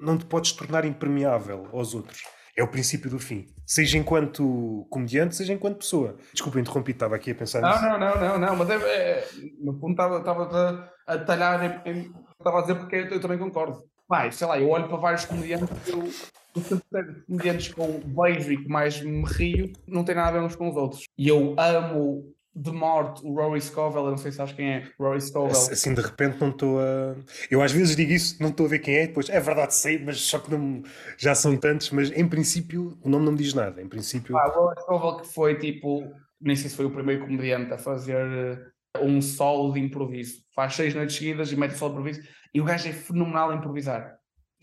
não te podes tornar impermeável aos outros. É o princípio do fim. Seja enquanto comediante, seja enquanto pessoa. Desculpa, interrompi, estava aqui a pensar não, nisso. Não, não, não, não, mas é, é, no fundo estava, a, talhar, em, estava a dizer porque eu, também concordo. Pai, sei lá, eu olho para vários comediantes, eu, eu comediantes com beijo e que mais me rio, não tem nada a ver uns com os outros. E eu amo de morte o Rory Scovel, eu não sei se sabes quem é, Rory Scovel. Assim, de repente não estou a... Eu às vezes digo isso, não estou a ver quem é, depois é verdade sei, mas só que não... já são tantos, mas em princípio o nome não me diz nada, em princípio... Ah, o Rory Scovel que foi tipo, nem sei se foi o primeiro comediante a fazer eh, um solo de improviso, faz seis noites seguidas e mete solo de improviso, e o gajo é fenomenal a improvisar.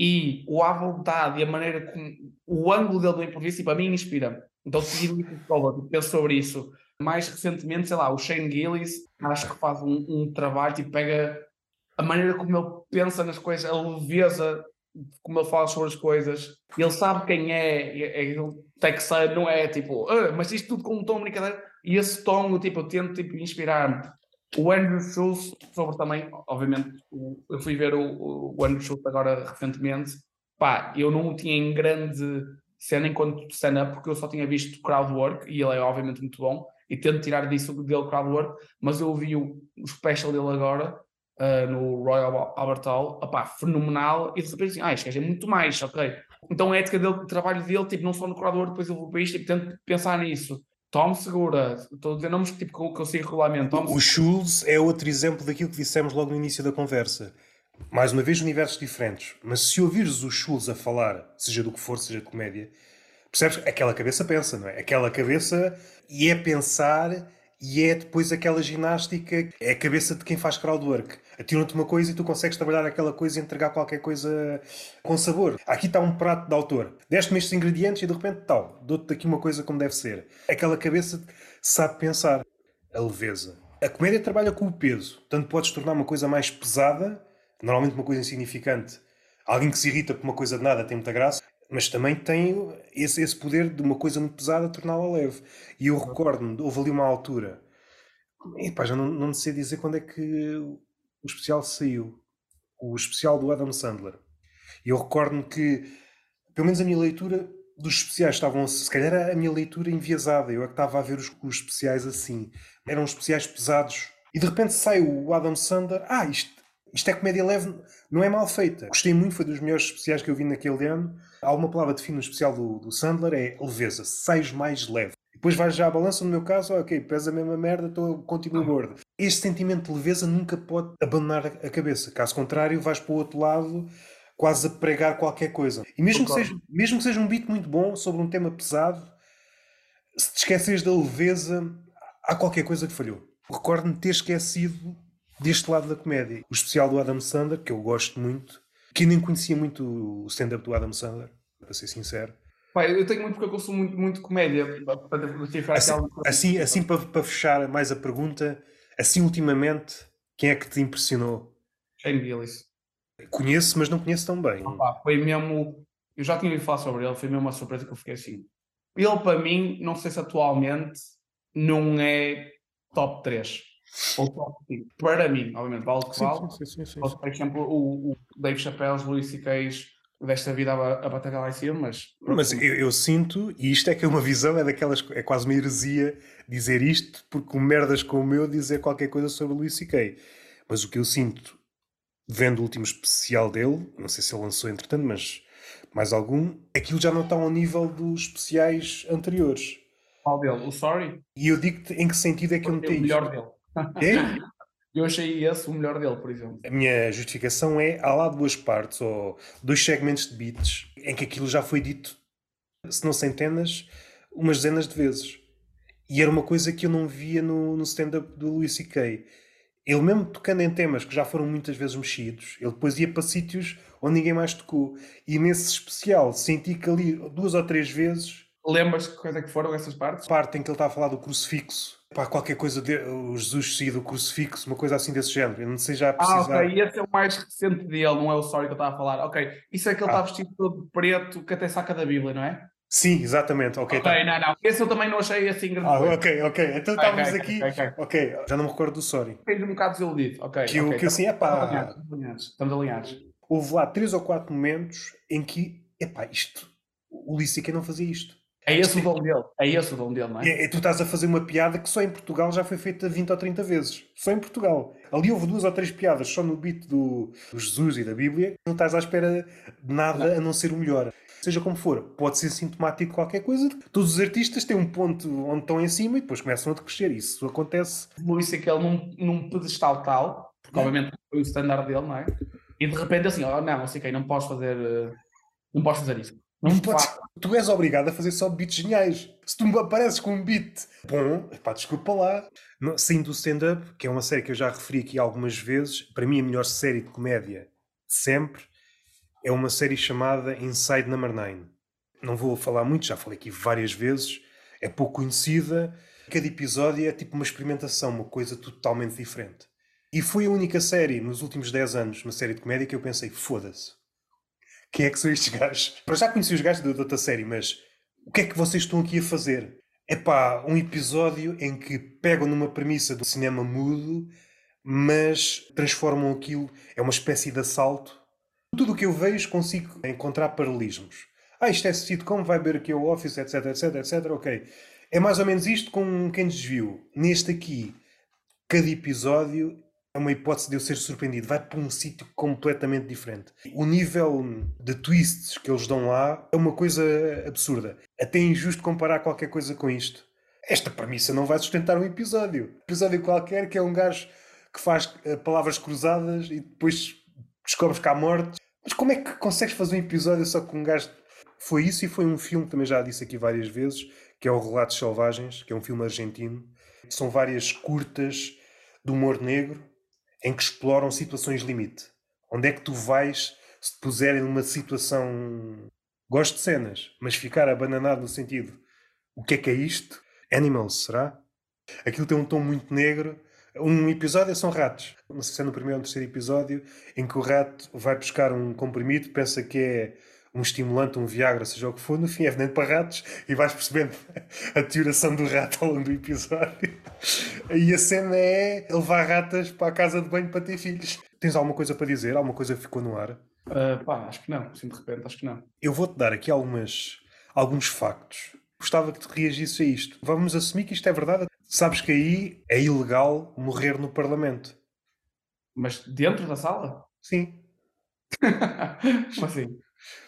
E o à vontade e a maneira como o ângulo dele do improviso, para mim, inspira. Então, seguir o Scovel, penso sobre isso mais recentemente, sei lá, o Shane Gillis, acho que faz um, um trabalho e tipo, pega a maneira como ele pensa nas coisas, a leveza como ele fala sobre as coisas, ele sabe quem é, é, é texano, não é tipo, ah, mas isto tudo com um tom de brincadeira, e esse tom, tipo, eu tento tipo, inspirar-me. O Andrew Schultz, sobre também, obviamente, eu fui ver o, o Andrew Schultz agora recentemente, pá, eu não o tinha em grande cena enquanto stand-up, porque eu só tinha visto crowdwork, e ele é obviamente muito bom, e tento tirar disso dele crowdwork, mas eu ouvi o, o special dele agora uh, no Royal Albert Hall, opá, fenomenal, e de repente assim, ah, este é muito mais, ok. Então a ética dele, o trabalho dele, tipo, não só no crowdwork, depois eu vou para isto, tipo, tento pensar nisso. Tom Segura, estou a dizer nomes tipo, que eu consigo regulamento. Tom o Schultz é outro exemplo daquilo que dissemos logo no início da conversa. Mais uma vez, universos diferentes. Mas se ouvires o Schultz a falar, seja do que for, seja de comédia, percebes? Aquela cabeça pensa, não é? Aquela cabeça e é pensar e é depois aquela ginástica, é a cabeça de quem faz crowdwork. Atiram-te uma coisa e tu consegues trabalhar aquela coisa e entregar qualquer coisa com sabor. Aqui está um prato de autor. Deste-me estes ingredientes e de repente tal, dou-te aqui uma coisa como deve ser. Aquela cabeça sabe pensar. A leveza. A comédia trabalha com o peso. Tanto podes tornar uma coisa mais pesada, normalmente uma coisa insignificante. Alguém que se irrita por uma coisa de nada tem muita graça mas também tem esse, esse poder de uma coisa muito pesada torná-la leve. E eu recordo-me, houve ali uma altura, epá, já não, não sei dizer quando é que o especial saiu, o especial do Adam Sandler. E eu recordo-me que, pelo menos a minha leitura dos especiais estavam, se calhar era a minha leitura enviesada, eu é que estava a ver os, os especiais assim, eram especiais pesados. E de repente sai o Adam Sandler, ah, isto isto é comédia leve, não é mal feita. Gostei muito, foi dos melhores especiais que eu vi naquele ano. Há uma palavra de fim no especial do, do Sandler, é leveza, sais mais leve. Depois vais já à balança, no meu caso, ok, pesa a mesma merda, estou, continuo gordo. Este sentimento de leveza nunca pode abandonar a cabeça. Caso contrário, vais para o outro lado, quase a pregar qualquer coisa. E mesmo que, seja, mesmo que seja um beat muito bom sobre um tema pesado, se te esqueces da leveza, há qualquer coisa que falhou. Recordo-me ter esquecido deste lado da comédia. O especial do Adam Sandler, que eu gosto muito, que nem conhecia muito o stand-up do Adam Sandler, para ser sincero. Pai, eu tenho muito porque eu consumo muito, muito comédia. Para assim, assim, assim para, para fechar mais a pergunta, assim ultimamente, quem é que te impressionou? Shane Gillis. Conheço, mas não conheço tão bem. Opa, foi mesmo. Eu já tinha ouvido falar sobre ele, foi mesmo uma surpresa que eu fiquei assim. Ele, para mim, não sei se atualmente não é top 3 ou top 5. Para mim, obviamente, vale que vale. Sim, sim, sim, Por exemplo, o, o Dave Chappelle, Louis C.K. desta vida a, a batalha lá em cima, mas... Mas eu, eu, sinto, e isto é que é uma visão, é daquelas... É quase uma heresia dizer isto, porque merdas como o meu dizer qualquer coisa sobre o Louis C.K. Mas o que eu sinto, vendo o último especial dele, não sei se ele lançou entretanto, mas mais algum, aquilo já não está ao nível dos especiais anteriores. Qual dele? O Sorry? E eu digo-te em que sentido é que eu notei O melhor dele. É? Eu achei esse o melhor dele, por exemplo. A minha justificação é, há lá duas partes, ou dois segmentos de beats, em que aquilo já foi dito, se não centenas, umas dezenas de vezes. E era uma coisa que eu não via no, no stand-up do Louis C.K. Ele mesmo tocando em temas que já foram muitas vezes mexidos, ele depois ia para sítios onde ninguém mais tocou. E nesse especial senti que ali duas ou três vezes... Lembras que coisa que foram essas partes? Parte em que ele está a falar do crucifixo Pá, qualquer coisa de o Jesus sair do crucifixo, uma coisa assim desse género. Eu não sei já precisar. Ah, ok. Esse é o mais recente dele, não é o story que eu estava a falar. Ok. Isso é que ele ah. está vestido todo de preto, que até saca da Bíblia, não é? Sim, exatamente. Ok, okay tá. não, não. Esse eu também não achei assim grande ah, Ok, ok. Então estávamos okay, aqui. Okay, ok, já não me recordo do sorry. Fiquei um bocado desiludido. Ok. Que, okay. que assim, é pá. Estamos alinhados. Houve lá três ou quatro momentos em que, epá, isto O C.K. não fazia isto. É esse o dom dele. É esse o dom dele, não é? É, é, tu estás a fazer uma piada que só em Portugal já foi feita 20 ou 30 vezes. Só em Portugal. Ali houve duas ou três piadas só no beat do, do Jesus e da Bíblia. Não estás à espera de nada a não ser o melhor. Seja como for, pode ser sintomático de qualquer coisa. Todos os artistas têm um ponto onde estão em cima e depois começam a decrescer. Isso acontece. Luís aquele num, num pedestal tal, porque obviamente foi o standard dele, não é? E de repente assim, oh, não, assim, okay, não posso fazer. eh, Não posso fazer isso. Não Podes- faço. tu és obrigado a fazer só beats geniais. Se tu me apareces com um beat bom, pá, desculpa lá. Saindo do stand-up, que é uma série que eu já referi aqui algumas vezes, para mim a melhor série de comédia de sempre é uma série chamada Inside Number 9. Não vou falar muito, já falei aqui várias vezes, é pouco conhecida. Cada episódio é tipo uma experimentação, uma coisa totalmente diferente. E foi a única série nos últimos 10 anos, uma série de comédia, que eu pensei, foda-se. Quem é que são estes gajos? Para já conheci os gajos da outra série, mas o que é que vocês estão aqui a fazer? É pá, um episódio em que pegam numa premissa do cinema mudo, mas transformam aquilo, é uma espécie de assalto. Tudo o que eu vejo consigo encontrar paralelismos. Ah, isto é sitcom, vai ver aqui o Office, etc, etc, etc, ok. É mais ou menos isto com quem desviou. Neste aqui, cada episódio é uma hipótese de eu ser surpreendido. Vai para um sítio completamente diferente. O nível de twists que eles dão lá é uma coisa absurda. Até é injusto comparar qualquer coisa com isto. Esta premissa não vai sustentar um episódio. Episódio qualquer que é um gajo que faz eh, palavras cruzadas e depois descobres que há morte. Mas como é que consegues fazer um episódio só com um gajo. Foi isso e foi um filme que também já disse aqui várias vezes, que é o Relatos Selvagens, que é um filme argentino. São várias curtas de humor negro em que exploram situações limite. Onde é que tu vais se te puserem numa situação. Gosto de cenas, mas ficar abananado no sentido: o que é que é isto? Animals, será? Aquilo tem um tom muito negro. Um episódio são ratos. Não sei se é no primeiro ou no terceiro episódio em que o rato vai buscar um comprimido, pensa que é um estimulante, um Viagra, seja o que for, no fim é veneno para ratos e vais percebendo a deterioração do rato ao longo do episódio. E a cena é levar ratas para a casa de banho para ter filhos. Tens alguma coisa para dizer? Alguma coisa que ficou no ar? Ah, pá, acho que não, assim de repente, acho que não. Eu vou-te dar aqui algumas, alguns factos. Gostava que tu reagisses a isto. Vamos assumir que isto é verdade. Sabes que aí é ilegal morrer no Parlamento. Mas dentro da sala? Sim. Como assim?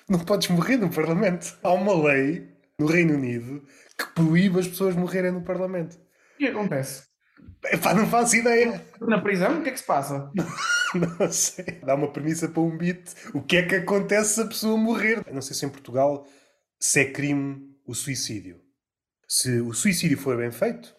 Não podes morrer no Parlamento. Há uma lei no Reino Unido que proíbe as pessoas morrerem no Parlamento. O que acontece? Epá, não faço ideia. Na prisão, o que é que se passa? Não sei. Dá uma premissa para um beat. O que é que acontece se a pessoa morrer? Eu não sei se em Portugal se é crime o suicídio. Se o suicídio for bem feito,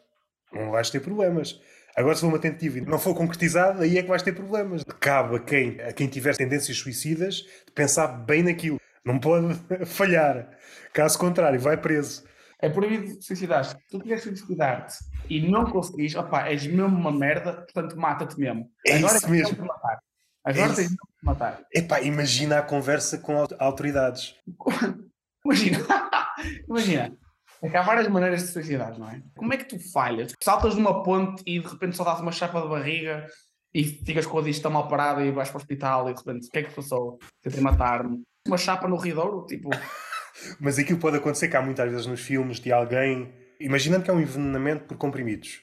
não vais ter problemas. Agora, se for uma tentativa e não for concretizada, aí é que vais ter problemas. Cabe a quem, a quem tiver tendências suicidas de pensar bem naquilo. Não pode falhar. Caso contrário, vai preso. É proibido suicidar-te. Se tu quiseres suicidar-te e não conseguis, opá, és mesmo uma merda, portanto mata-te mesmo. É Agora isso tens mesmo. te matar. Agora isso. tens de matar. Epá, imagina a conversa com au- autoridades. Imagina, imagina. É há várias maneiras de suicidar, não é? Como é que tu falhas? Saltas numa ponte e de repente só dás uma chapa de barriga e ficas com a digestão mal parada e vais para o hospital e de repente, o que é que passou? Tentei matar-me. Uma chapa no ridouro, tipo, Mas aquilo pode acontecer que há muitas vezes nos filmes de alguém. Imaginando que é um envenenamento por comprimidos.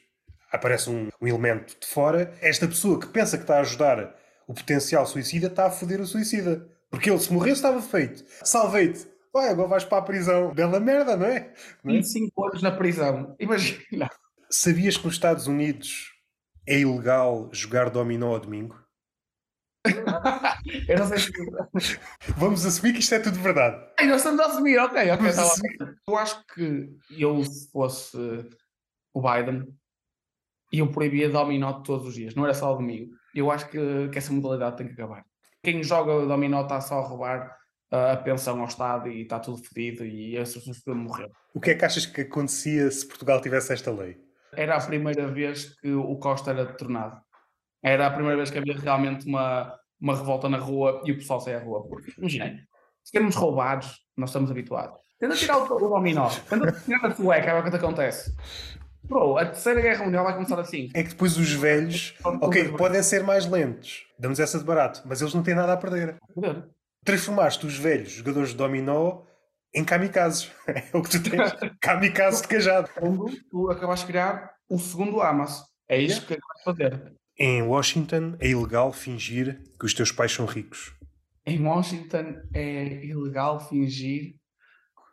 Aparece um, um elemento de fora. Esta pessoa que pensa que está a ajudar o potencial suicida está a foder o suicida. Porque ele, se morresse, estava feito. Salvei-te. Vai, agora vais para a prisão. Bela merda, não é? Não é? 25 anos na prisão. Imagina. Sabias que nos Estados Unidos é ilegal jogar dominó ao domingo? Eu não sei se. Vamos assumir que isto é tudo verdade. Ai, nós estamos a assumir, ok, ok. Vamos tá. Eu acho que eu, se fosse o Biden, eu proibia dominó todos os dias, não era só ao domingo. Eu acho que, que essa modalidade tem que acabar. Quem joga dominó está só a roubar a pensão ao Estado e está tudo fedido e essas pessoas podiam morrer. O que é que achas que acontecia se Portugal tivesse esta lei? Era a primeira vez que o Costa era detornado. Era a primeira vez que havia realmente uma, uma revolta na rua e o pessoal saía à rua. Porque, imaginem, se queremos roubados, nós estamos habituados. Tenta tirar o, o dominó, tenta tirar a sueca, é o que te acontece. Bro, a terceira guerra mundial vai começar assim. É que depois os velhos, ok, podem ser mais lentos, damos essa de barato, mas eles não têm nada a perder. Poder. Transformaste os velhos jogadores de dominó em kamikazes. É o que tu tens. kamikazes de cajado. Tu acabaste de criar o segundo Hamas. É isso que acabas de fazer. Em Washington é ilegal fingir que os teus pais são ricos. Em Washington é ilegal fingir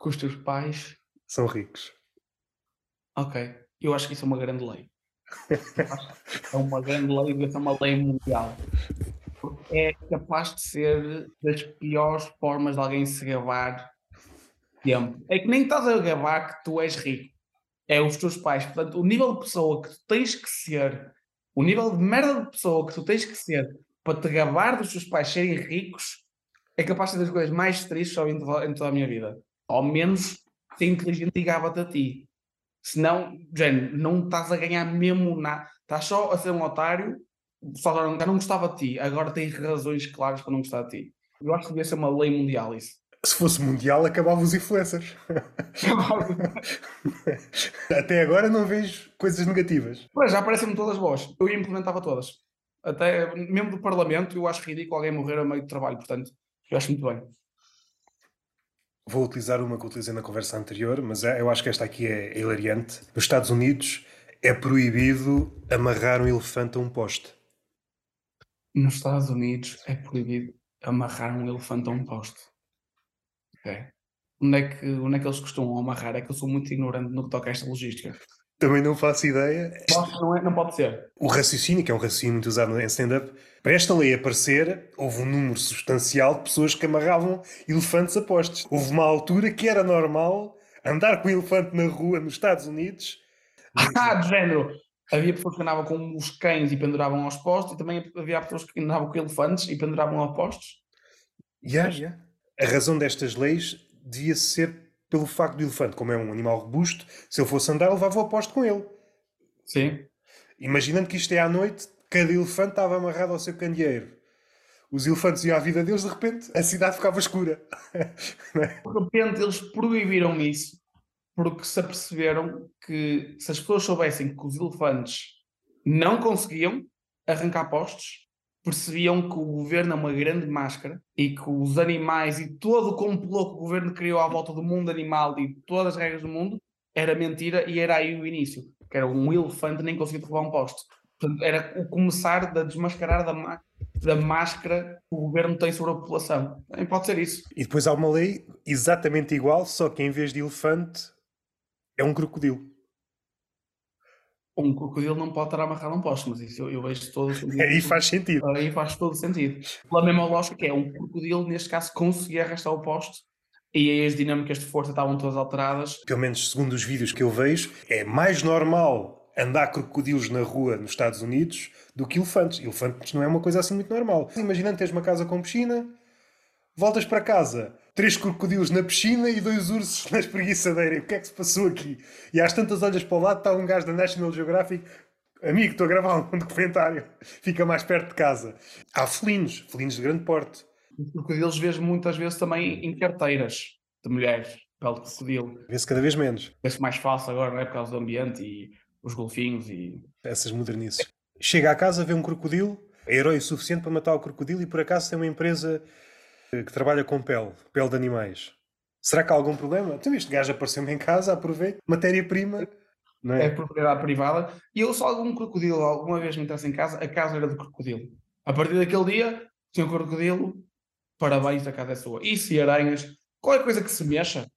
que os teus pais são ricos. Ok. Eu acho que isso é uma grande lei. é uma grande lei, ser uma lei mundial. É capaz de ser das piores formas de alguém se gabar tempo. É que nem estás a gabar que tu és rico. É os teus pais. Portanto, o nível de pessoa que tu tens que ser, o nível de merda de pessoa que tu tens que ser para te gabar dos teus pais serem ricos, é capaz de ser das coisas mais tristes eu em toda a minha vida. Ao menos ser inteligente e gaba-te a ti. Senão, Jane, não estás a ganhar mesmo nada. Estás só a ser um otário. Falaram, já não gostava de ti, agora tens razões claras para não gostar de ti. Eu acho que devia ser uma lei mundial isso. Se fosse mundial, acabavam os influencers. Até agora não vejo coisas negativas. Mas já parecem-me todas boas. Eu implementava todas. Até mesmo do Parlamento, eu acho ridículo alguém morrer a meio de trabalho. Portanto, eu acho muito bem. Vou utilizar uma que utilizei na conversa anterior, mas é, eu acho que esta aqui é hilariante. Nos Estados Unidos é proibido amarrar um elefante a um poste. Nos Estados Unidos é proibido amarrar um elefante a um poste. Onde é, que, onde é que eles costumam amarrar? É que eu sou muito ignorante no que toca a esta logística. Também não faço ideia. Não, é, não pode ser. O raciocínio, que é um raciocínio muito usado em stand-up, para esta lei aparecer, houve um número substancial de pessoas que amarravam elefantes a postes. Houve uma altura que era normal andar com um elefante na rua nos Estados Unidos. Ah, de género! Havia pessoas que andavam com os cães e penduravam aos postos, e também havia pessoas que andavam com elefantes e penduravam aos postos. Yeah, yeah. A razão destas leis devia ser pelo facto do elefante, como é um animal robusto, se ele fosse andar, levava o aposto com ele. Sim. Imaginando que isto é à noite, cada elefante estava amarrado ao seu candeeiro. Os elefantes iam à vida deles, de repente a cidade ficava escura. de repente eles proibiram isso porque se aperceberam que se as pessoas soubessem que os elefantes não conseguiam arrancar postos, percebiam que o governo é uma grande máscara e que os animais e todo o complô que o governo criou à volta do mundo animal e todas as regras do mundo era mentira e era aí o início, que era um elefante nem conseguia derrubar um poste. Portanto, era o começar da desmascarar da, da máscara que o governo tem sobre a população. Também pode ser isso. E depois há uma lei exatamente igual, só que em vez de elefante é um crocodilo um crocodilo não pode estar amarrado a um poste, mas isso eu, eu vejo todo o sentido. Aí faz sentido. Aí faz todo o sentido. Pela mesma lógica que é, um crocodilo, neste caso, conseguia arrastar o poste e aí as dinâmicas de força estavam todas alteradas. Pelo menos segundo os vídeos que eu vejo, é mais normal andar crocodilos na rua nos Estados Unidos do que elefantes. Elefantes não é uma coisa assim muito normal. Imaginando teres uma casa com piscina, voltas para casa, três crocodilos na piscina e dois ursos na espreguiçadeira. E o que é que se passou aqui? E às tantas olhas para o lado está um gajo da National Geographic. Amigo, estou a gravar um documentário. Fica mais perto de casa. Há felinos, felinos de grande porte. Os crocodilos vejo muitas vezes também em carteiras de mulheres, pelo crocodilo. Vê-se cada vez menos. Vê-se mais fácil agora, não é? Por causa do ambiente e os golfinhos e... Essas modernices. Chega à casa, vê um crocodilo, é herói o suficiente para matar o crocodilo e por acaso tem uma empresa que trabalha com pele, pele de animais. Será que há algum problema? Então este gajo apareceu-me em casa, aproveito, matéria-prima. É? é propriedade privada. E eu só algum crocodilo alguma vez me entrasse em casa, a casa era do crocodilo. A partir daquele dia, tinha um crocodilo, parabéns, a casa é sua. E se aranhas, qualquer coisa que se mexa,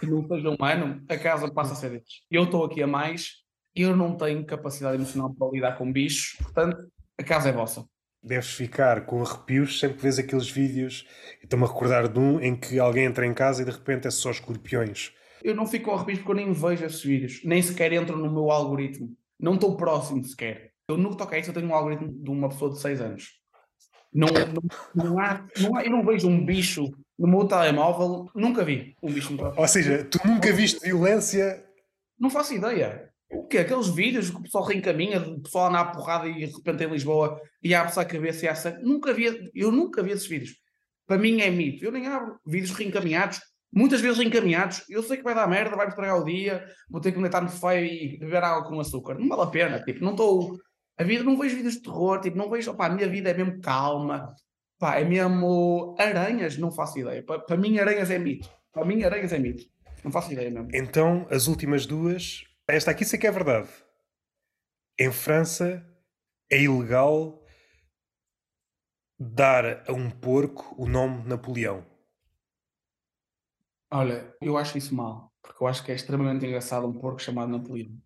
que não seja humano, a casa passa a ser deles. Eu estou aqui a mais, eu não tenho capacidade emocional para lidar com bichos, portanto, a casa é vossa deves ficar com arrepios sempre que vês aqueles vídeos. Estou-me a recordar de um em que alguém entra em casa e de repente é só escorpiões. Eu não fico com arrepios porque eu nem vejo esses vídeos, nem sequer entro no meu algoritmo. Não estou próximo sequer. Eu nunca toquei isso, eu tenho um algoritmo de uma pessoa de 6 anos. Não, não, não, há, não há, eu não vejo um bicho no meu telemóvel, nunca vi um bicho no Ou seja, tu nunca viste violência? Não faço ideia. O quê? Aqueles vídeos que o pessoal reencaminha, o pessoal anda porrada e de repente em Lisboa e abre-se a cabeça e há sangue. Nunca vi, eu nunca vi esses vídeos. Para mim é mito. Eu nem abro vídeos reencaminhados, muitas vezes reencaminhados. Eu sei que vai dar merda, vai-me estragar o dia, vou ter que me deitar no feio e beber água com açúcar. Não vale a pena. Tipo, não estou. A vida, não vejo vídeos de terror, tipo, não vejo. Opá, a minha vida é mesmo calma. Pá, é mesmo aranhas, não faço ideia. Para, para mim, aranhas é mito. Para mim, areias é mito. Não faço ideia mesmo. Então, as últimas duas. Esta aqui sei que é verdade. Em França é ilegal dar a um porco o nome Napoleão. Olha, eu acho isso mal, porque eu acho que é extremamente engraçado um porco chamado Napoleão.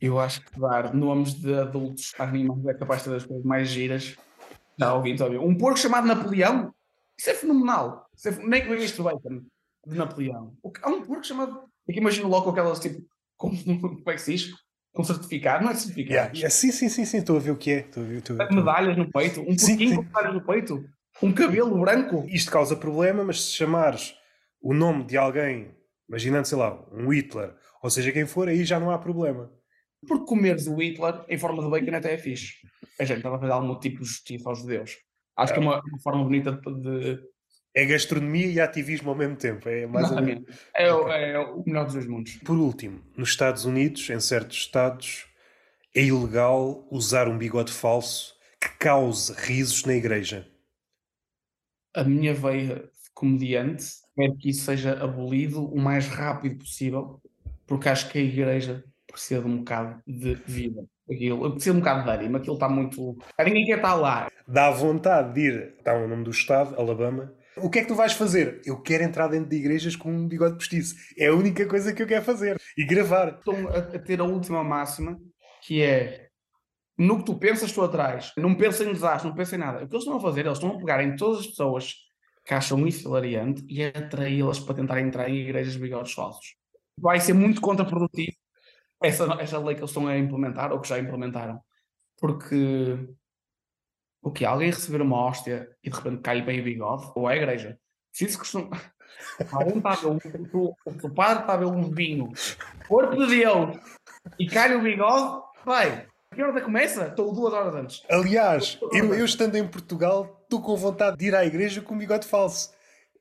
Eu acho que dar nomes de adultos a animais é capaz de ser das coisas mais giras. Já ouvi, então, Um porco chamado Napoleão? Isso é fenomenal. Isso é, nem que venha isto bacon de Napoleão. Há um porco chamado. É que imagino logo aquelas tipo. Com, como é que se diz? Com certificado, não é certificado. Yeah, yeah, sim, sim, sim, sim, estou a ver o que é. Estou a ver, estou. Medalhas no peito, um sim. com medalhas no peito, um cabelo branco. Isto causa problema, mas se chamares o nome de alguém, imaginando, sei lá, um Hitler, ou seja, quem for, aí já não há problema. Porque comeres o Hitler em forma de bacon até é fixe. A gente estava a fazer algum tipo de justiça aos judeus. Acho que é uma, uma forma bonita de. É gastronomia e ativismo ao mesmo tempo. É mais ou menos. É, o- é o melhor dos dois mundos. Por último, nos Estados Unidos, em certos estados, é ilegal usar um bigode falso que cause risos na igreja. A minha veia de comediante quero que isso seja abolido o mais rápido possível, porque acho que a igreja precisa de um bocado de vida. Aquilo, precisa de um bocado de ânimo, aquilo está muito. Ninguém quer estar lá. Dá vontade de ir, está o nome do estado, Alabama. O que é que tu vais fazer? Eu quero entrar dentro de igrejas com um bigode postiço. É a única coisa que eu quero fazer. E gravar. Estão a, ter a última máxima, que é no que tu pensas, tu atrás. Não pensem em desastre, não pensem em nada. O que eles estão a fazer, eles estão a pegar em todas as pessoas que acham isso hilariante e atraí-las para tentar entrar em igrejas de bigodes falsos. Vai ser muito contraprodutivo essa, essa lei que eles estão a implementar, ou que já implementaram. Porque o que Alguém receber uma hóstia e de repente cai bem o bigode, ou é a igreja. Se isso costuma. Alguém está a ver um, o, o padre está a ver um vinho, corpo de Deus, e cai o bigode, vai. Que hora começa? Estou duas horas antes. Aliás, eu, eu estando em Portugal, estou com vontade de ir à igreja com um bigode falso.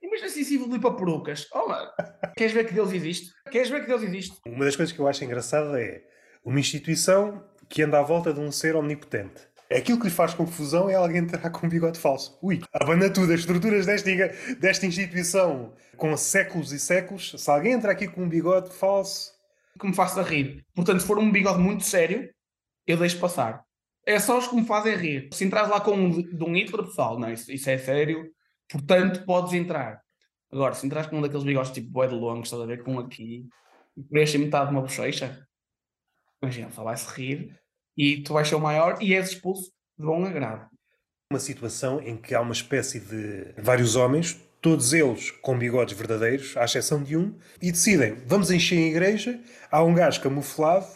Imagina se isso evoluir para perucas. Mano, queres ver que Deus existe? Queres ver que Deus existe? Uma das coisas que eu acho engraçada é uma instituição que anda à volta de um ser omnipotente. Aquilo que lhe faz confusão é alguém entrar com um bigode falso. Ui, abana tudo, as estruturas desta, desta instituição com séculos e séculos. Se alguém entrar aqui com um bigode falso, Que me faça rir. Portanto, se for um bigode muito sério, eu deixo passar. É só os que me fazem rir. Se entras lá com um de, um Hitler, pessoal, não, isso, isso é sério. Portanto, podes entrar. Agora, se entras com um daqueles bigodes tipo boi de longos, estás a ver, com um aqui, e preenche metade de uma bochecha, imagina, só vai-se rir e tu vais ser o maior e és expulso de bom agrado. uma situação em que há uma espécie de vários homens, todos eles com bigodes verdadeiros, à exceção de um, e decidem, vamos encher a igreja, há um gajo camuflado,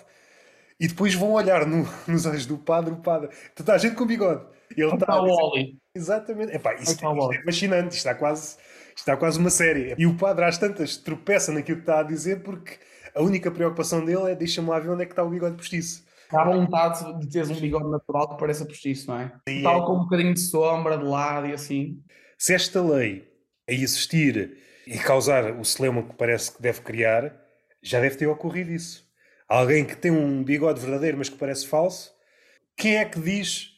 e depois vão olhar no- nos olhos do padre, o padre, tu estás gente com bigode. Ele está Está o Oli. Exatamente. Epá, isto, Está o isto Oli. é fascinante, isto está quase, isto está quase uma série. E o padre às tantas tropeça naquilo que está a dizer porque a única preocupação dele é deixa-me lá ver onde é que está o bigode postiço. Dá vontade de teres um bigode natural que pareça postiço, não é? Sim, Tal é. com um bocadinho de sombra de lado e assim. Se esta lei aí existir e causar o celeuma que parece que deve criar, já deve ter ocorrido isso. Alguém que tem um bigode verdadeiro, mas que parece falso, quem é que diz: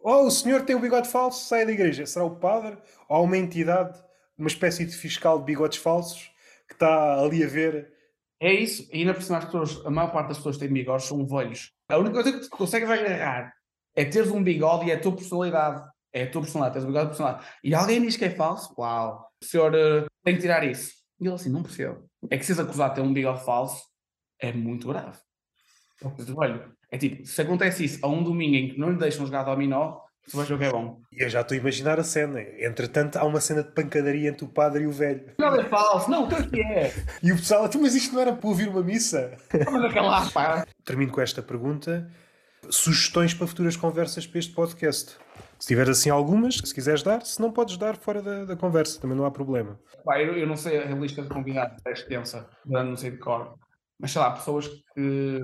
Oh, o senhor tem um bigode falso, saia da igreja? Será o padre ou há uma entidade, uma espécie de fiscal de bigodes falsos que está ali a ver? É isso. E ainda por cima as pessoas, a maior parte das pessoas que têm bigodes são velhos. A única coisa que tu consegues agarrar é teres um bigode e é a tua personalidade. É a tua personalidade, tens um bigode de personalidade. E alguém diz que é falso? Uau! O senhor eh, tem que tirar isso. E ele assim, não percebo. É que se és acusado de ter um bigode falso, é muito grave. É velho. É tipo, se acontece isso a um domingo em que não lhe deixam jogar dominó, o que é bom. E eu já estou a imaginar a cena. Entretanto, há uma cena de pancadaria entre o padre e o velho. Não é falso, não, o que é que é? E o pessoal, "Tu, mas isto não era para ouvir uma missa? Vamos naquela pá. Termino com esta pergunta. Sugestões para futuras conversas para este podcast? Se tiver assim algumas, se quiseres dar, se não podes dar fora da, da conversa, também não há problema. Pá, eu, eu não sei, a lista de convidados é extensa, não sei de cor. Mas sei lá, pessoas que.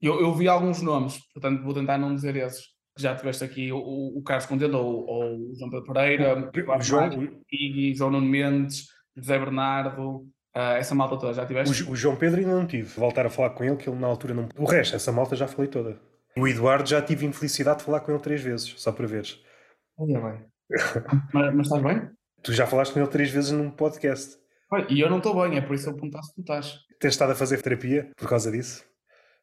Eu, eu vi alguns nomes, portanto vou tentar não dizer esses. Já tiveste aqui o, o Carlos Contento ou, ou o João Pedro Pereira, O João, Iggy, João Nuno Mendes, José Bernardo, ah, essa malta toda, já o, tiveste? Jo- o João Pedro ainda não tive. Voltar a falar com ele, que ele na altura não. O resto, essa malta já falei toda. O Eduardo já tive infelicidade de falar com ele três vezes, só para veres. Olha bem. mas, mas estás bem? Tu já falaste com ele três vezes num podcast. E eu não estou bem, é por isso que eu perguntasse se tu estás. Tens estado a fazer terapia por causa disso?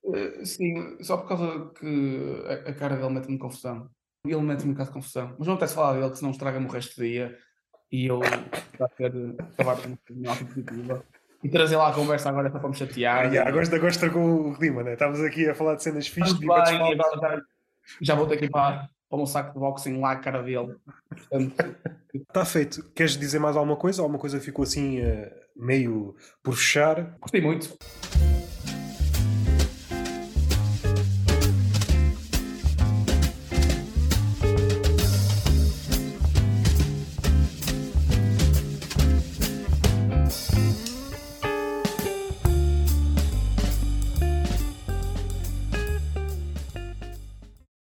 Uh, sim, só por causa que a, a cara dele mete-me confusão. Ele mete-me um bocado de confusão. Mas não apetece falar dele, que senão estraga-me o resto do dia e eu acabar com uma positiva. E trazer lá a conversa agora só para me chatear. Ah, yeah, agora, agora estragou o clima, né? Estávamos aqui a falar de cenas fixas bem, já, já vou ter que ir para, para um saco de boxing lá a cara dele. Está feito. Queres dizer mais alguma coisa? Alguma coisa ficou assim uh, meio por fechar? Gostei muito.